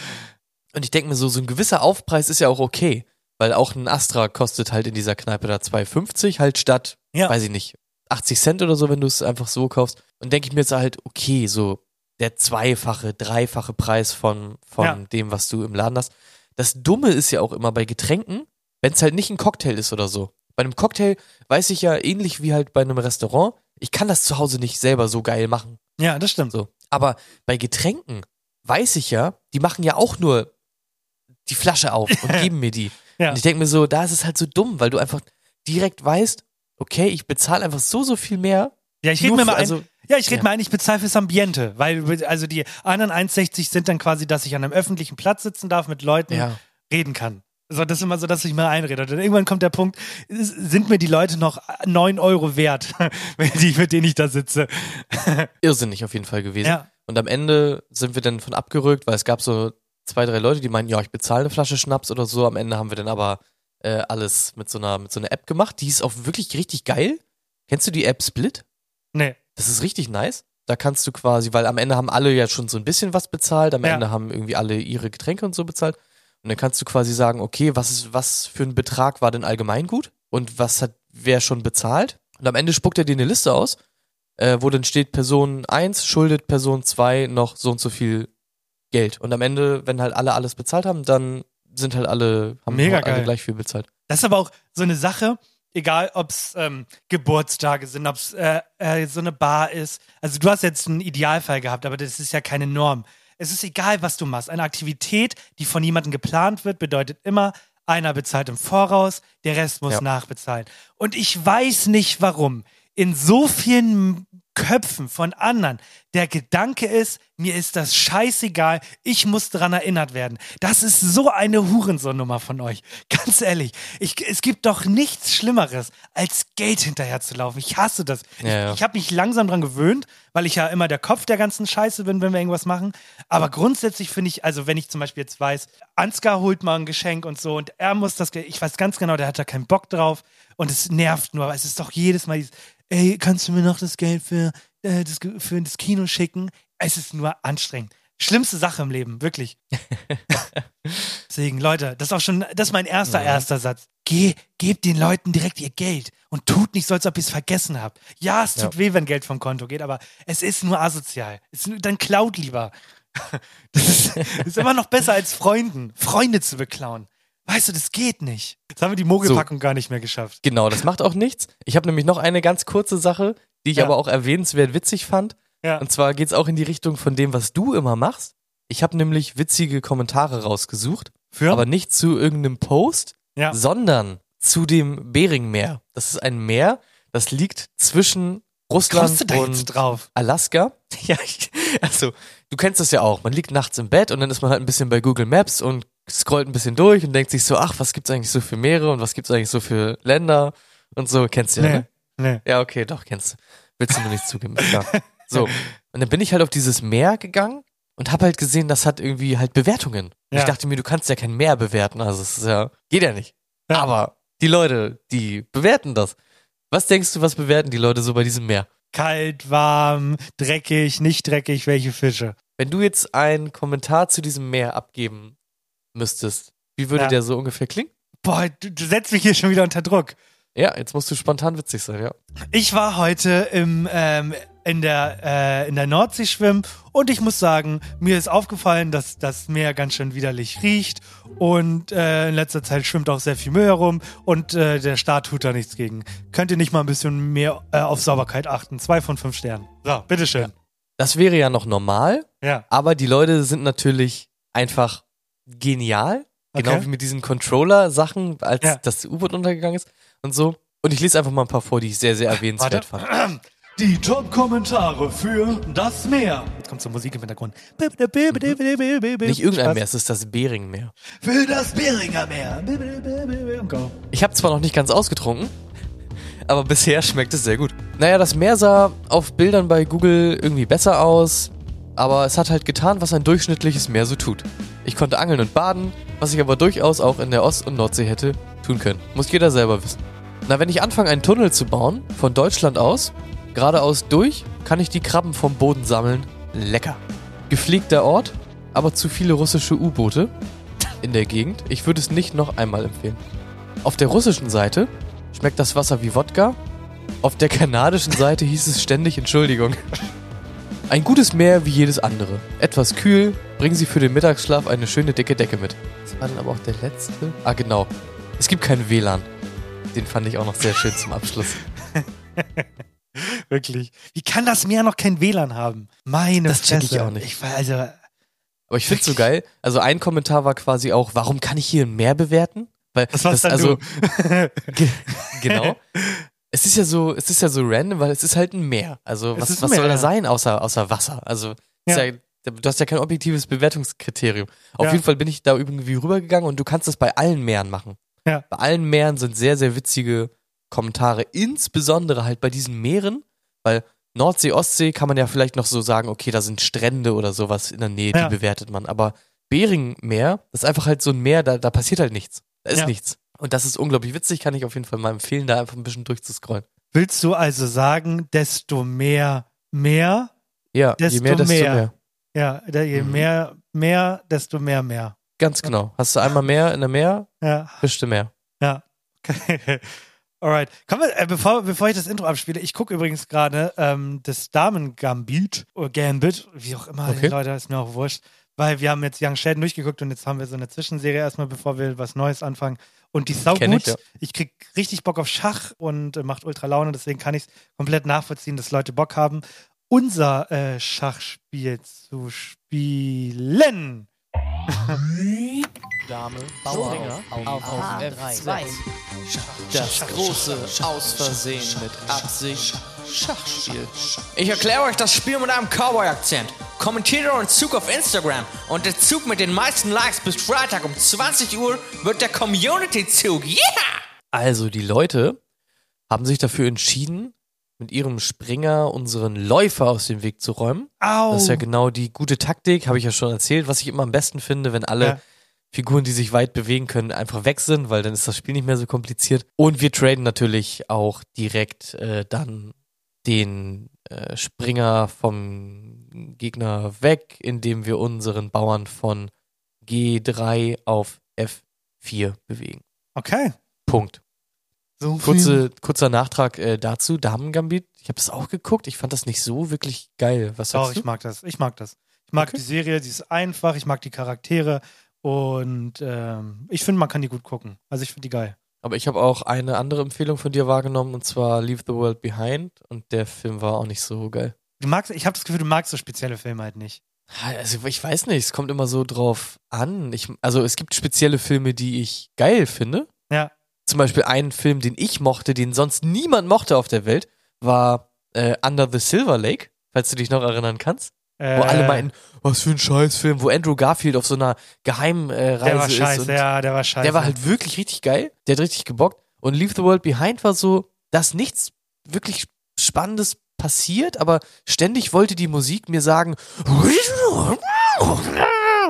Und ich denke mir so, so ein gewisser Aufpreis ist ja auch okay. Weil auch ein Astra kostet halt in dieser Kneipe da 2,50 halt statt, Ja. weiß ich nicht, 80 Cent oder so, wenn du es einfach so kaufst. Und denke ich mir jetzt halt, okay, so der zweifache, dreifache Preis von, von Ja. dem, was du im Laden hast. Das Dumme ist ja auch immer bei Getränken, wenn es halt nicht ein Cocktail ist oder so. Bei einem Cocktail weiß ich ja ähnlich wie halt bei einem Restaurant, ich kann das zu Hause nicht selber so geil machen. Ja, das stimmt. So. Aber bei Getränken weiß ich ja, die machen ja auch nur die Flasche auf und geben mir die. Ja. Und ich denke mir so, da ist es halt so dumm, weil du einfach direkt weißt, okay, ich bezahle einfach so, so viel mehr. Ja, ich rede mir mal ein. Ja, ich rede ja. mal ein, ich bezahle fürs Ambiente, weil also die anderen 1,60 sind dann quasi, dass ich an einem öffentlichen Platz sitzen darf, mit Leuten Ja. reden kann. So, das ist immer so, dass ich mal einrede. Und dann irgendwann kommt der Punkt, sind mir die Leute noch 9 Euro wert, die, mit denen ich da sitze. Irrsinnig auf jeden Fall gewesen. Ja. Und am Ende sind wir dann von abgerückt, weil es gab so zwei, drei Leute, die meinten, ja, ich bezahle eine Flasche Schnaps oder so. Am Ende haben wir dann aber äh, alles mit so einer mit so einer App gemacht. Die ist auch wirklich richtig geil. Kennst du die App Split? Nee. Das ist richtig nice. Da kannst du quasi, weil am Ende haben alle ja schon so ein bisschen was bezahlt, am Ja. Ende haben irgendwie alle ihre Getränke und so bezahlt. Und dann kannst du quasi sagen, okay, was ist, was für ein Betrag war denn allgemein gut und was hat wer schon bezahlt? Und am Ende spuckt er dir eine Liste aus, äh, wo dann steht Person 1 schuldet Person 2 noch so und so viel Geld. Und am Ende, wenn halt alle alles bezahlt haben, dann sind halt alle, haben Mega alle geil. gleich viel bezahlt. Das ist aber auch so eine Sache, egal ob es ähm, Geburtstage sind, ob es äh, äh, so eine Bar ist. Also du hast jetzt einen Idealfall gehabt, aber das ist ja keine Norm. Es ist egal, was du machst. Eine Aktivität, die von jemandem geplant wird, bedeutet immer, einer bezahlt im Voraus, der Rest muss Ja. nachbezahlen. Und ich weiß nicht warum. In so vielen Köpfen von anderen der Gedanke ist, mir ist das scheißegal, ich muss daran erinnert werden. Das ist so eine Hurensohn-Nummer von euch. Ganz ehrlich, ich, es gibt doch nichts Schlimmeres, als Geld hinterherzulaufen. Ich hasse das. Ja, ja. Ich, ich habe mich langsam dran gewöhnt, weil ich ja immer der Kopf der ganzen Scheiße bin, wenn wir irgendwas machen. Aber grundsätzlich finde ich, also wenn ich zum Beispiel jetzt weiß, Ansgar holt mal ein Geschenk und so und er muss das, ich weiß ganz genau, der hat da keinen Bock drauf und es nervt nur, aber es ist doch jedes Mal dieses, ey, kannst du mir noch das Geld für, äh, das, für das Kino schicken? Es ist nur anstrengend. Schlimmste Sache im Leben, wirklich. Deswegen, Leute, das ist auch schon, das ist mein erster, erster Satz. Geh, gebt den Leuten direkt ihr Geld und tut nicht so, als ob ihr es vergessen habt. Ja, es tut weh, wenn Geld vom Konto geht, aber es ist nur asozial. Es dann klaut lieber. Das ist, das ist immer noch besser als Freunden, Freunde zu beklauen. Weißt du, das geht nicht. Jetzt haben wir die Mogelpackung gar nicht mehr geschafft. Genau, das macht auch nichts. Ich habe nämlich noch eine ganz kurze Sache, die ich Ja. aber auch erwähnenswert witzig fand. Ja. Und zwar geht's auch in die Richtung von dem, was du immer machst. Ich habe nämlich witzige Kommentare rausgesucht, Für? aber nicht zu irgendeinem Post, Ja. sondern zu dem Beringmeer. Das ist ein Meer, das liegt zwischen Russland und? Alaska. Ja, ich, also du kennst das ja auch. Man liegt nachts im Bett und dann ist man halt ein bisschen bei Google Maps und scrollt ein bisschen durch und denkt sich so, ach, was gibt's eigentlich so für Meere und was gibt's eigentlich so für Länder und so. Kennst du ja, ne? nee. Ja, okay, doch, kennst du. Willst du nur nicht zugeben, klar. So. Und dann bin ich halt auf dieses Meer gegangen und habe halt gesehen, das hat irgendwie halt Bewertungen. Und Ja. Ich dachte mir, du kannst ja kein Meer bewerten, also es ist ja, geht ja nicht. Ja. Aber die Leute, die bewerten das. Was denkst du, was bewerten die Leute so bei diesem Meer? Kalt, warm, dreckig, nicht dreckig, welche Fische? Wenn du jetzt einen Kommentar zu diesem Meer abgeben müsstest, wie würde Ja. der so ungefähr klingen? Boah, du, du setzt mich hier schon wieder unter Druck. Ja, jetzt musst du spontan witzig sein, ja. Ich war heute im, ähm, in, der, äh, in der Nordsee schwimmen und ich muss sagen, mir ist aufgefallen, dass das Meer ganz schön widerlich riecht und äh, in letzter Zeit schwimmt auch sehr viel Müll herum und äh, der Staat tut da nichts gegen. Könnt ihr nicht mal ein bisschen mehr äh, auf Sauberkeit achten? Zwei von fünf Sternen. So, bitteschön. Das wäre ja noch normal, Ja. aber die Leute sind natürlich einfach genial. Genau Okay. wie mit diesen Controller-Sachen, als Ja. das U-Boot untergegangen ist und so. Und ich lese einfach mal ein paar vor, die ich sehr, sehr erwähnenswert Warte. fand. Die Top-Kommentare für das Meer. Jetzt kommt so Musik im Hintergrund. Nicht irgendein. Meer, es ist das Beringmeer. Für das Beringer Meer. Ich habe zwar noch nicht ganz ausgetrunken, aber bisher schmeckt es sehr gut. Naja, das Meer sah auf Bildern bei Google irgendwie besser aus, aber es hat halt getan, was ein durchschnittliches Meer so tut. Ich konnte angeln und baden, was ich aber durchaus auch in der Ost- und Nordsee hätte tun können. Muss jeder selber wissen. Na, wenn ich anfange, einen Tunnel zu bauen, von Deutschland aus, geradeaus durch, kann ich die Krabben vom Boden sammeln. Lecker. Gepflegter Ort, aber zu viele russische U-Boote in der Gegend. Ich würde es nicht noch einmal empfehlen. Auf der russischen Seite schmeckt das Wasser wie Wodka. Auf der kanadischen Seite hieß es ständig Entschuldigung. Ein gutes Meer wie jedes andere. Etwas kühl, bringen Sie für den Mittagsschlaf eine schöne dicke Decke mit. Das war dann aber auch der letzte. Ah, genau. Es gibt kein WLAN. Den fand ich auch noch sehr schön zum Abschluss. Wirklich. Wie kann das Meer noch kein WLAN haben? Meine Das check ich auch nicht. Ich war also. Aber ich find's so geil. Also ein Kommentar war quasi auch, warum kann ich hier ein Meer bewerten? Weil Das war's dann also genau. Es ist ja so, es ist ja so random, weil es ist halt ein Meer. Also Es was, was Meer, soll da ja. sein außer, außer Wasser? Also Ja. ja. du hast ja kein objektives Bewertungskriterium. Auf jeden Fall bin ich da irgendwie rübergegangen und du kannst das bei allen Meeren machen. Ja. Bei allen Meeren sind sehr, sehr witzige Kommentare, insbesondere halt bei diesen Meeren, weil Nordsee, Ostsee kann man ja vielleicht noch so sagen, okay, da sind Strände oder sowas in der Nähe, die bewertet man. Aber Beringmeer, das ist einfach halt so ein Meer, da, da passiert halt nichts. Da ist nichts. Und das ist unglaublich witzig, kann ich auf jeden Fall mal empfehlen, da einfach ein bisschen durchzuscrollen. Willst du also sagen, desto mehr mehr? Ja, je Desto mehr, desto mehr. mehr. Ja, je Mhm. mehr mehr, desto mehr mehr. Ganz genau. Hast du einmal mehr in der Meer, Ja, fischst du mehr. ja. Alright. Kommen wir, äh, bevor, bevor ich das Intro abspiele, ich gucke übrigens gerade ähm, das Damen-Gambit oder Gambit, wie auch immer, Okay. Leute, ist mir auch wurscht. Weil wir haben jetzt Young Sheldon durchgeguckt und jetzt haben wir so eine Zwischenserie erstmal, bevor wir was Neues anfangen. Und die ist sau Kenn gut. ich, ja. Ich krieg richtig Bock auf Schach und äh, macht ultra Laune, deswegen kann ich es komplett nachvollziehen, dass Leute Bock haben, unser äh, Schachspiel zu spielen. Dame, Bauer auf, auf, auf H3. F6. Das große Aus Versehen mit Absicht Schachspiel. Ich erkläre euch das Spiel mit einem Cowboy-Akzent. Kommentiert euren Zug auf Instagram und der Zug mit den meisten Likes bis Freitag um 20 Uhr wird der Community-Zug. Yeah! Also, die Leute haben sich dafür entschieden, mit ihrem Springer unseren Läufer aus dem Weg zu räumen. Au! Das ist ja genau die gute Taktik, habe ich ja schon erzählt, was ich immer am besten finde, wenn alle Ja. Figuren, die sich weit bewegen können, einfach weg sind, weil dann ist das Spiel nicht mehr so kompliziert. Und wir traden natürlich auch direkt äh, dann den äh, Springer vom Gegner weg, indem wir unseren Bauern von G3 auf F4 bewegen. okay. Punkt. So Kurze, kurzer Nachtrag äh, dazu, Damen-Gambit. Ich habe das auch geguckt. Ich fand das nicht so wirklich geil. Was Doch, sagst ich du? mag das. Ich mag das. Ich mag Okay. die Serie, die ist einfach, ich mag die Charaktere und ähm, ich finde, man kann die gut gucken. Also ich finde die geil. Aber ich habe auch eine andere Empfehlung von dir wahrgenommen und zwar Leave the World Behind und der Film war auch nicht so geil. Du magst, ich habe das Gefühl, du magst so spezielle Filme halt nicht. Also ich weiß nicht, es kommt immer so drauf an. Ich, also es gibt spezielle Filme, die ich geil finde. Ja. Zum Beispiel ein Film, den ich mochte, den sonst niemand mochte auf der Welt, war äh, Under the Silver Lake, falls du dich noch erinnern kannst. Äh, Wo alle meinten, was für ein Scheißfilm, wo Andrew Garfield auf so einer Geheimreise äh, der war ist. scheiße, und ja, der war scheiße. Der war halt wirklich richtig geil. Der hat richtig gebockt. Und Leave the World Behind war so, dass nichts wirklich Spannendes passiert, aber ständig wollte die Musik mir sagen,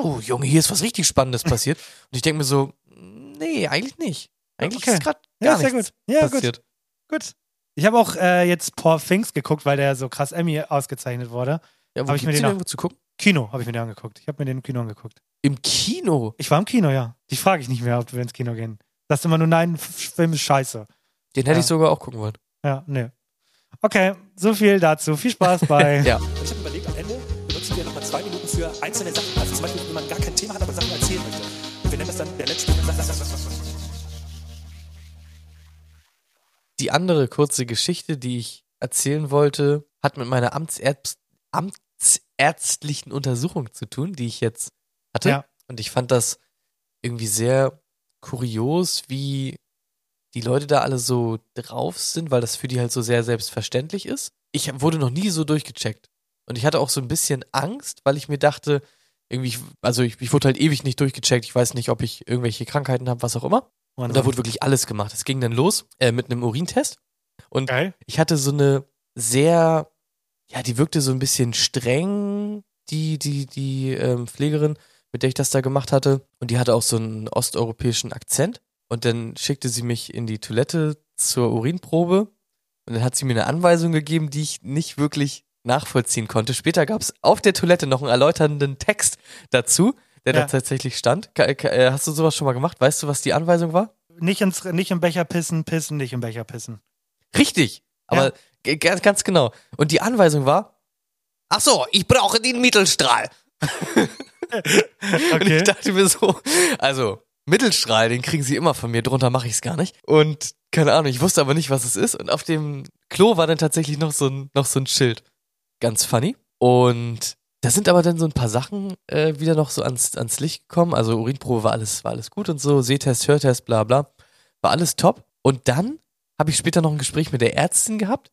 oh, Junge, hier ist was richtig Spannendes passiert. Und ich denke mir so, nee, eigentlich nicht. Eigentlich Okay. ist gerade Ja, gar sehr nichts gut. Ja, gut. passiert. Gut. Ich habe auch äh, jetzt Poor Things geguckt, weil der so krass Emmy ausgezeichnet wurde. Ja, wo Hab ich mir den den irgendwo zu gucken? Kino habe ich mir den angeguckt. Ich habe mir den im Kino angeguckt. Im Kino. Ich war im Kino, ja. Die frage ich nicht mehr, ob wir ins Kino gehen. Sagst immer nur, nein, Film ist scheiße. Den hätte Ja. ich sogar auch gucken wollen. Ja, nee. Okay, so viel dazu. Viel Spaß bei. Ja. Und ich habe überlegt, am Ende benutzen wir nochmal zwei Minuten für einzelne Sachen. Also zum Beispiel, wenn man gar kein Thema hat, aber Sachen erzählen möchte. Und wir nennen das dann der letzte. Die andere kurze Geschichte, die ich erzählen wollte, hat mit meiner Amtsärztlichen amtsärztlichen Untersuchung zu tun, die ich jetzt hatte. Ja. Und ich fand das irgendwie sehr kurios, wie die Leute da alle so drauf sind, weil das für die halt so sehr selbstverständlich ist. Ich wurde noch nie so durchgecheckt. Und ich hatte auch so ein bisschen Angst, weil ich mir dachte, irgendwie, also ich, ich wurde halt ewig nicht durchgecheckt. Ich weiß nicht, ob ich irgendwelche Krankheiten habe, was auch immer. Und da wurde wirklich alles gemacht. Es ging dann los äh, mit einem Urintest. Und Geil. ich hatte so eine sehr, ja, die wirkte so ein bisschen streng, die, die, die ähm, Pflegerin, mit der ich das da gemacht hatte. Und die hatte auch so einen osteuropäischen Akzent. Und dann schickte sie mich in die Toilette zur Urinprobe. Und dann hat sie mir eine Anweisung gegeben, die ich nicht wirklich nachvollziehen konnte. Später gab es auf der Toilette noch einen erläuternden Text dazu, der Ja. da tatsächlich stand. Äh, Hast du sowas schon mal gemacht? Weißt du, was die Anweisung war? Nicht, ins, nicht im Becher pissen, pissen, nicht im Becher pissen. Richtig, aber Ja. ganz, ganz genau. Und die Anweisung war, ach so, ich brauche den Mittelstrahl. Und ich Okay. dachte mir so, also Mittelstrahl, den kriegen sie immer von mir, drunter mache ich es gar nicht. Und keine Ahnung, ich wusste aber nicht, was es ist. Und auf dem Klo war dann tatsächlich noch so ein, noch so ein Schild. Ganz funny. Und da sind aber dann so ein paar Sachen äh, wieder noch so ans, ans Licht gekommen. Also Urinprobe war alles, war alles gut und so, Sehtest, Hörtest, bla bla. War alles top. Und dann habe ich später noch ein Gespräch mit der Ärztin gehabt.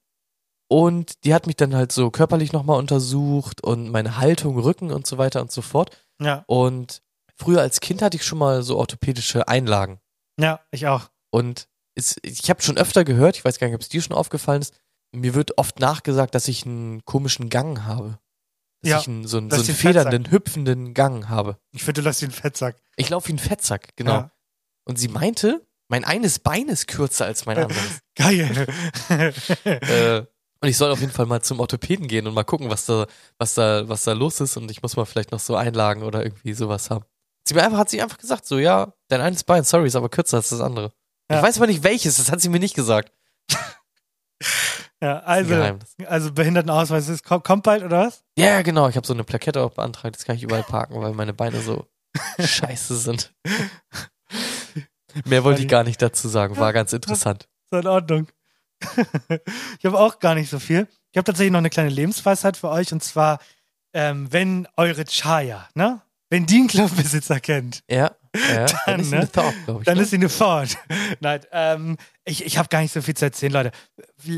Und die hat mich dann halt so körperlich nochmal untersucht und meine Haltung, Rücken und so weiter und so fort. Ja, Und früher als Kind hatte ich schon mal so orthopädische Einlagen. ja, ich auch. Und es, ich habe schon öfter gehört, ich weiß gar nicht, ob es dir schon aufgefallen ist, mir wird oft nachgesagt, dass ich einen komischen Gang habe. Dass Ja, ich einen, so, einen, so einen die Fettsack- federnden, hüpfenden Gang habe. Ich finde, du lässt wie ein Fettsack. Ich laufe wie ein Fettsack, genau. Ja. Und sie meinte, mein eines Bein ist kürzer als mein anderes. Geil. äh, und ich soll auf jeden Fall mal zum Orthopäden gehen und mal gucken, was da, was da, was da los ist. Und ich muss mal vielleicht noch so Einlagen oder irgendwie sowas haben. Sie mir einfach, hat sie einfach gesagt, so, ja, dein eines Bein, sorry, ist aber kürzer als das andere. Ja. Ich weiß aber nicht welches, das hat sie mir nicht gesagt. Ja, also, also Behindertenausweis ist, kommt, kommt bald, oder was? Ja, ja, genau, ich habe so eine Plakette auch beantragt, das kann ich überall parken, weil meine Beine so scheiße sind. Mehr wollte ich gar nicht dazu sagen, war ganz interessant. Ist in Ordnung. ich habe auch gar nicht so viel. Ich habe tatsächlich noch eine kleine Lebensweisheit für euch und zwar, ähm, wenn eure Chaya, ne? Wenn die einen Clubbesitzer kennt, Ja, ja, dann, Dann, ist ne? Thought, ich. dann ne? ist sie eine Ford. Nein, ähm, ich, ich habe gar nicht so viel zu erzählen, Leute.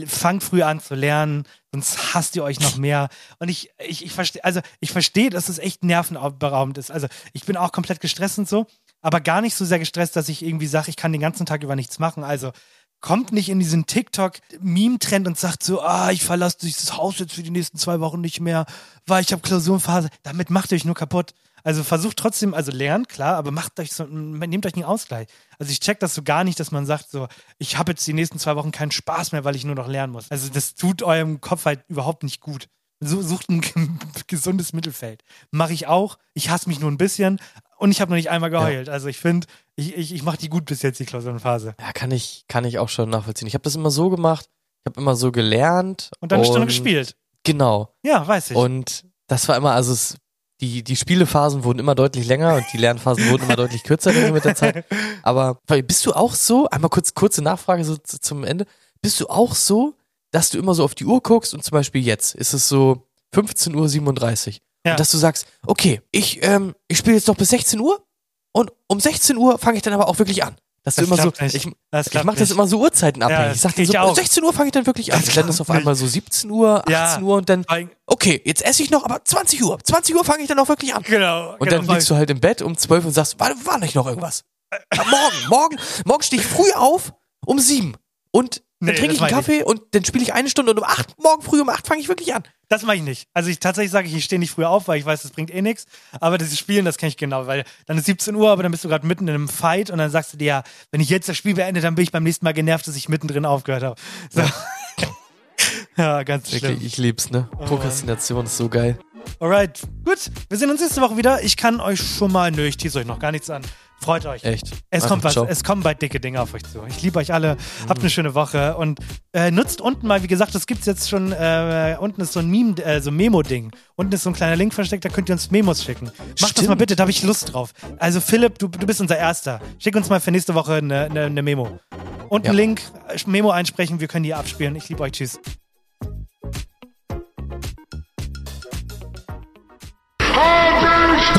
Fangt früh an zu lernen, sonst hasst ihr euch noch mehr. Und ich, ich, ich verstehe, also ich verstehe, dass es echt nervenberaubend ist. Also ich bin auch komplett gestresst und so, aber gar nicht so sehr gestresst, dass ich irgendwie sage, ich kann den ganzen Tag über nichts machen. Also kommt nicht in diesen TikTok-Meme-Trend und sagt so, ah, ich verlasse dieses Haus jetzt für die nächsten zwei Wochen nicht mehr, weil ich habe Klausurenphase. Damit macht ihr euch nur kaputt. Also versucht trotzdem, also lernt, klar, aber macht euch so, nehmt euch einen Ausgleich. Also ich check das so gar nicht, dass man sagt so, ich habe jetzt die nächsten zwei Wochen keinen Spaß mehr, weil ich nur noch lernen muss. Also das tut eurem Kopf halt überhaupt nicht gut. So, sucht ein gesundes Mittelfeld. Mache ich auch. Ich hasse mich nur ein bisschen und ich habe noch nicht einmal geheult. Also ich finde, ich, ich, ich mache die gut bis jetzt, die Klausurenphase. Ja, kann ich, kann ich auch schon nachvollziehen. Ich habe das immer so gemacht, ich habe immer so gelernt. Und dann eine Stunde gespielt. Genau. Ja, weiß ich. Und das war immer, also es, die, die Spielephasen wurden immer deutlich länger und die Lernphasen wurden immer deutlich kürzer mit der Zeit. Aber bist du auch so, einmal kurz, kurze Nachfrage so zu- zum Ende, bist du auch so, dass du immer so auf die Uhr guckst und zum Beispiel jetzt ist es so 15.37 Uhr Ja. und dass du sagst, okay, ich, ähm, ich spiele jetzt noch bis 16 Uhr und um 16 Uhr fange ich dann aber auch wirklich an. Dass du Das immer so, nicht. ich, ich mache das immer so uhrzeitenabhängig. Ja, ich sag dir so, auch. 16 Uhr fange ich dann wirklich an. Das dann ist auf einmal so 17 Uhr, 18 Ja. Uhr und dann, okay, jetzt esse ich noch, aber 20 Uhr. 20 Uhr fange ich dann auch wirklich an. Genau. Und genau, dann liegst du halt im Bett um 12 und sagst, war, war nicht noch irgendwas? Ja, morgen, morgen, morgen stehe ich früh auf um 7 und dann Nee, trinke ich einen meine ich Kaffee und dann spiele ich eine Stunde und um 8, morgen früh um 8 fange ich wirklich an. Das mache ich nicht. Also ich tatsächlich sage ich, ich stehe nicht früher auf, weil ich weiß, das bringt eh nichts. Aber das Spielen, das kenne ich genau, weil dann ist 17 Uhr, aber dann bist du gerade mitten in einem Fight und dann sagst du dir, ja, wenn ich jetzt das Spiel beende, dann bin ich beim nächsten Mal genervt, dass ich mittendrin aufgehört habe. So. Ja, ganz Wirklich, schlimm. ich lieb's, ne? Prokrastination ist so geil. Alright, gut. Wir sehen uns nächste Woche wieder. Ich kann euch schon mal, nö, ich tease euch noch gar nichts an. Freut euch. Echt. Es Einfach kommt was. Ciao. Es kommen bald dicke Dinge auf euch zu. Ich liebe euch alle. Mhm. Habt eine schöne Woche und äh, nutzt unten mal, wie gesagt, das gibt es jetzt schon. Äh, unten ist so ein Meme, äh, so Memo-Ding. Unten ist so ein kleiner Link versteckt, da könnt ihr uns Memos schicken. Macht das mal bitte, da habe ich Lust drauf. Also Philipp, du, du bist unser Erster. Schick uns mal für nächste Woche eine, eine, eine Memo. Unten ja. Link, äh, Memo einsprechen, wir können die abspielen. Ich liebe euch. Tschüss. Hey!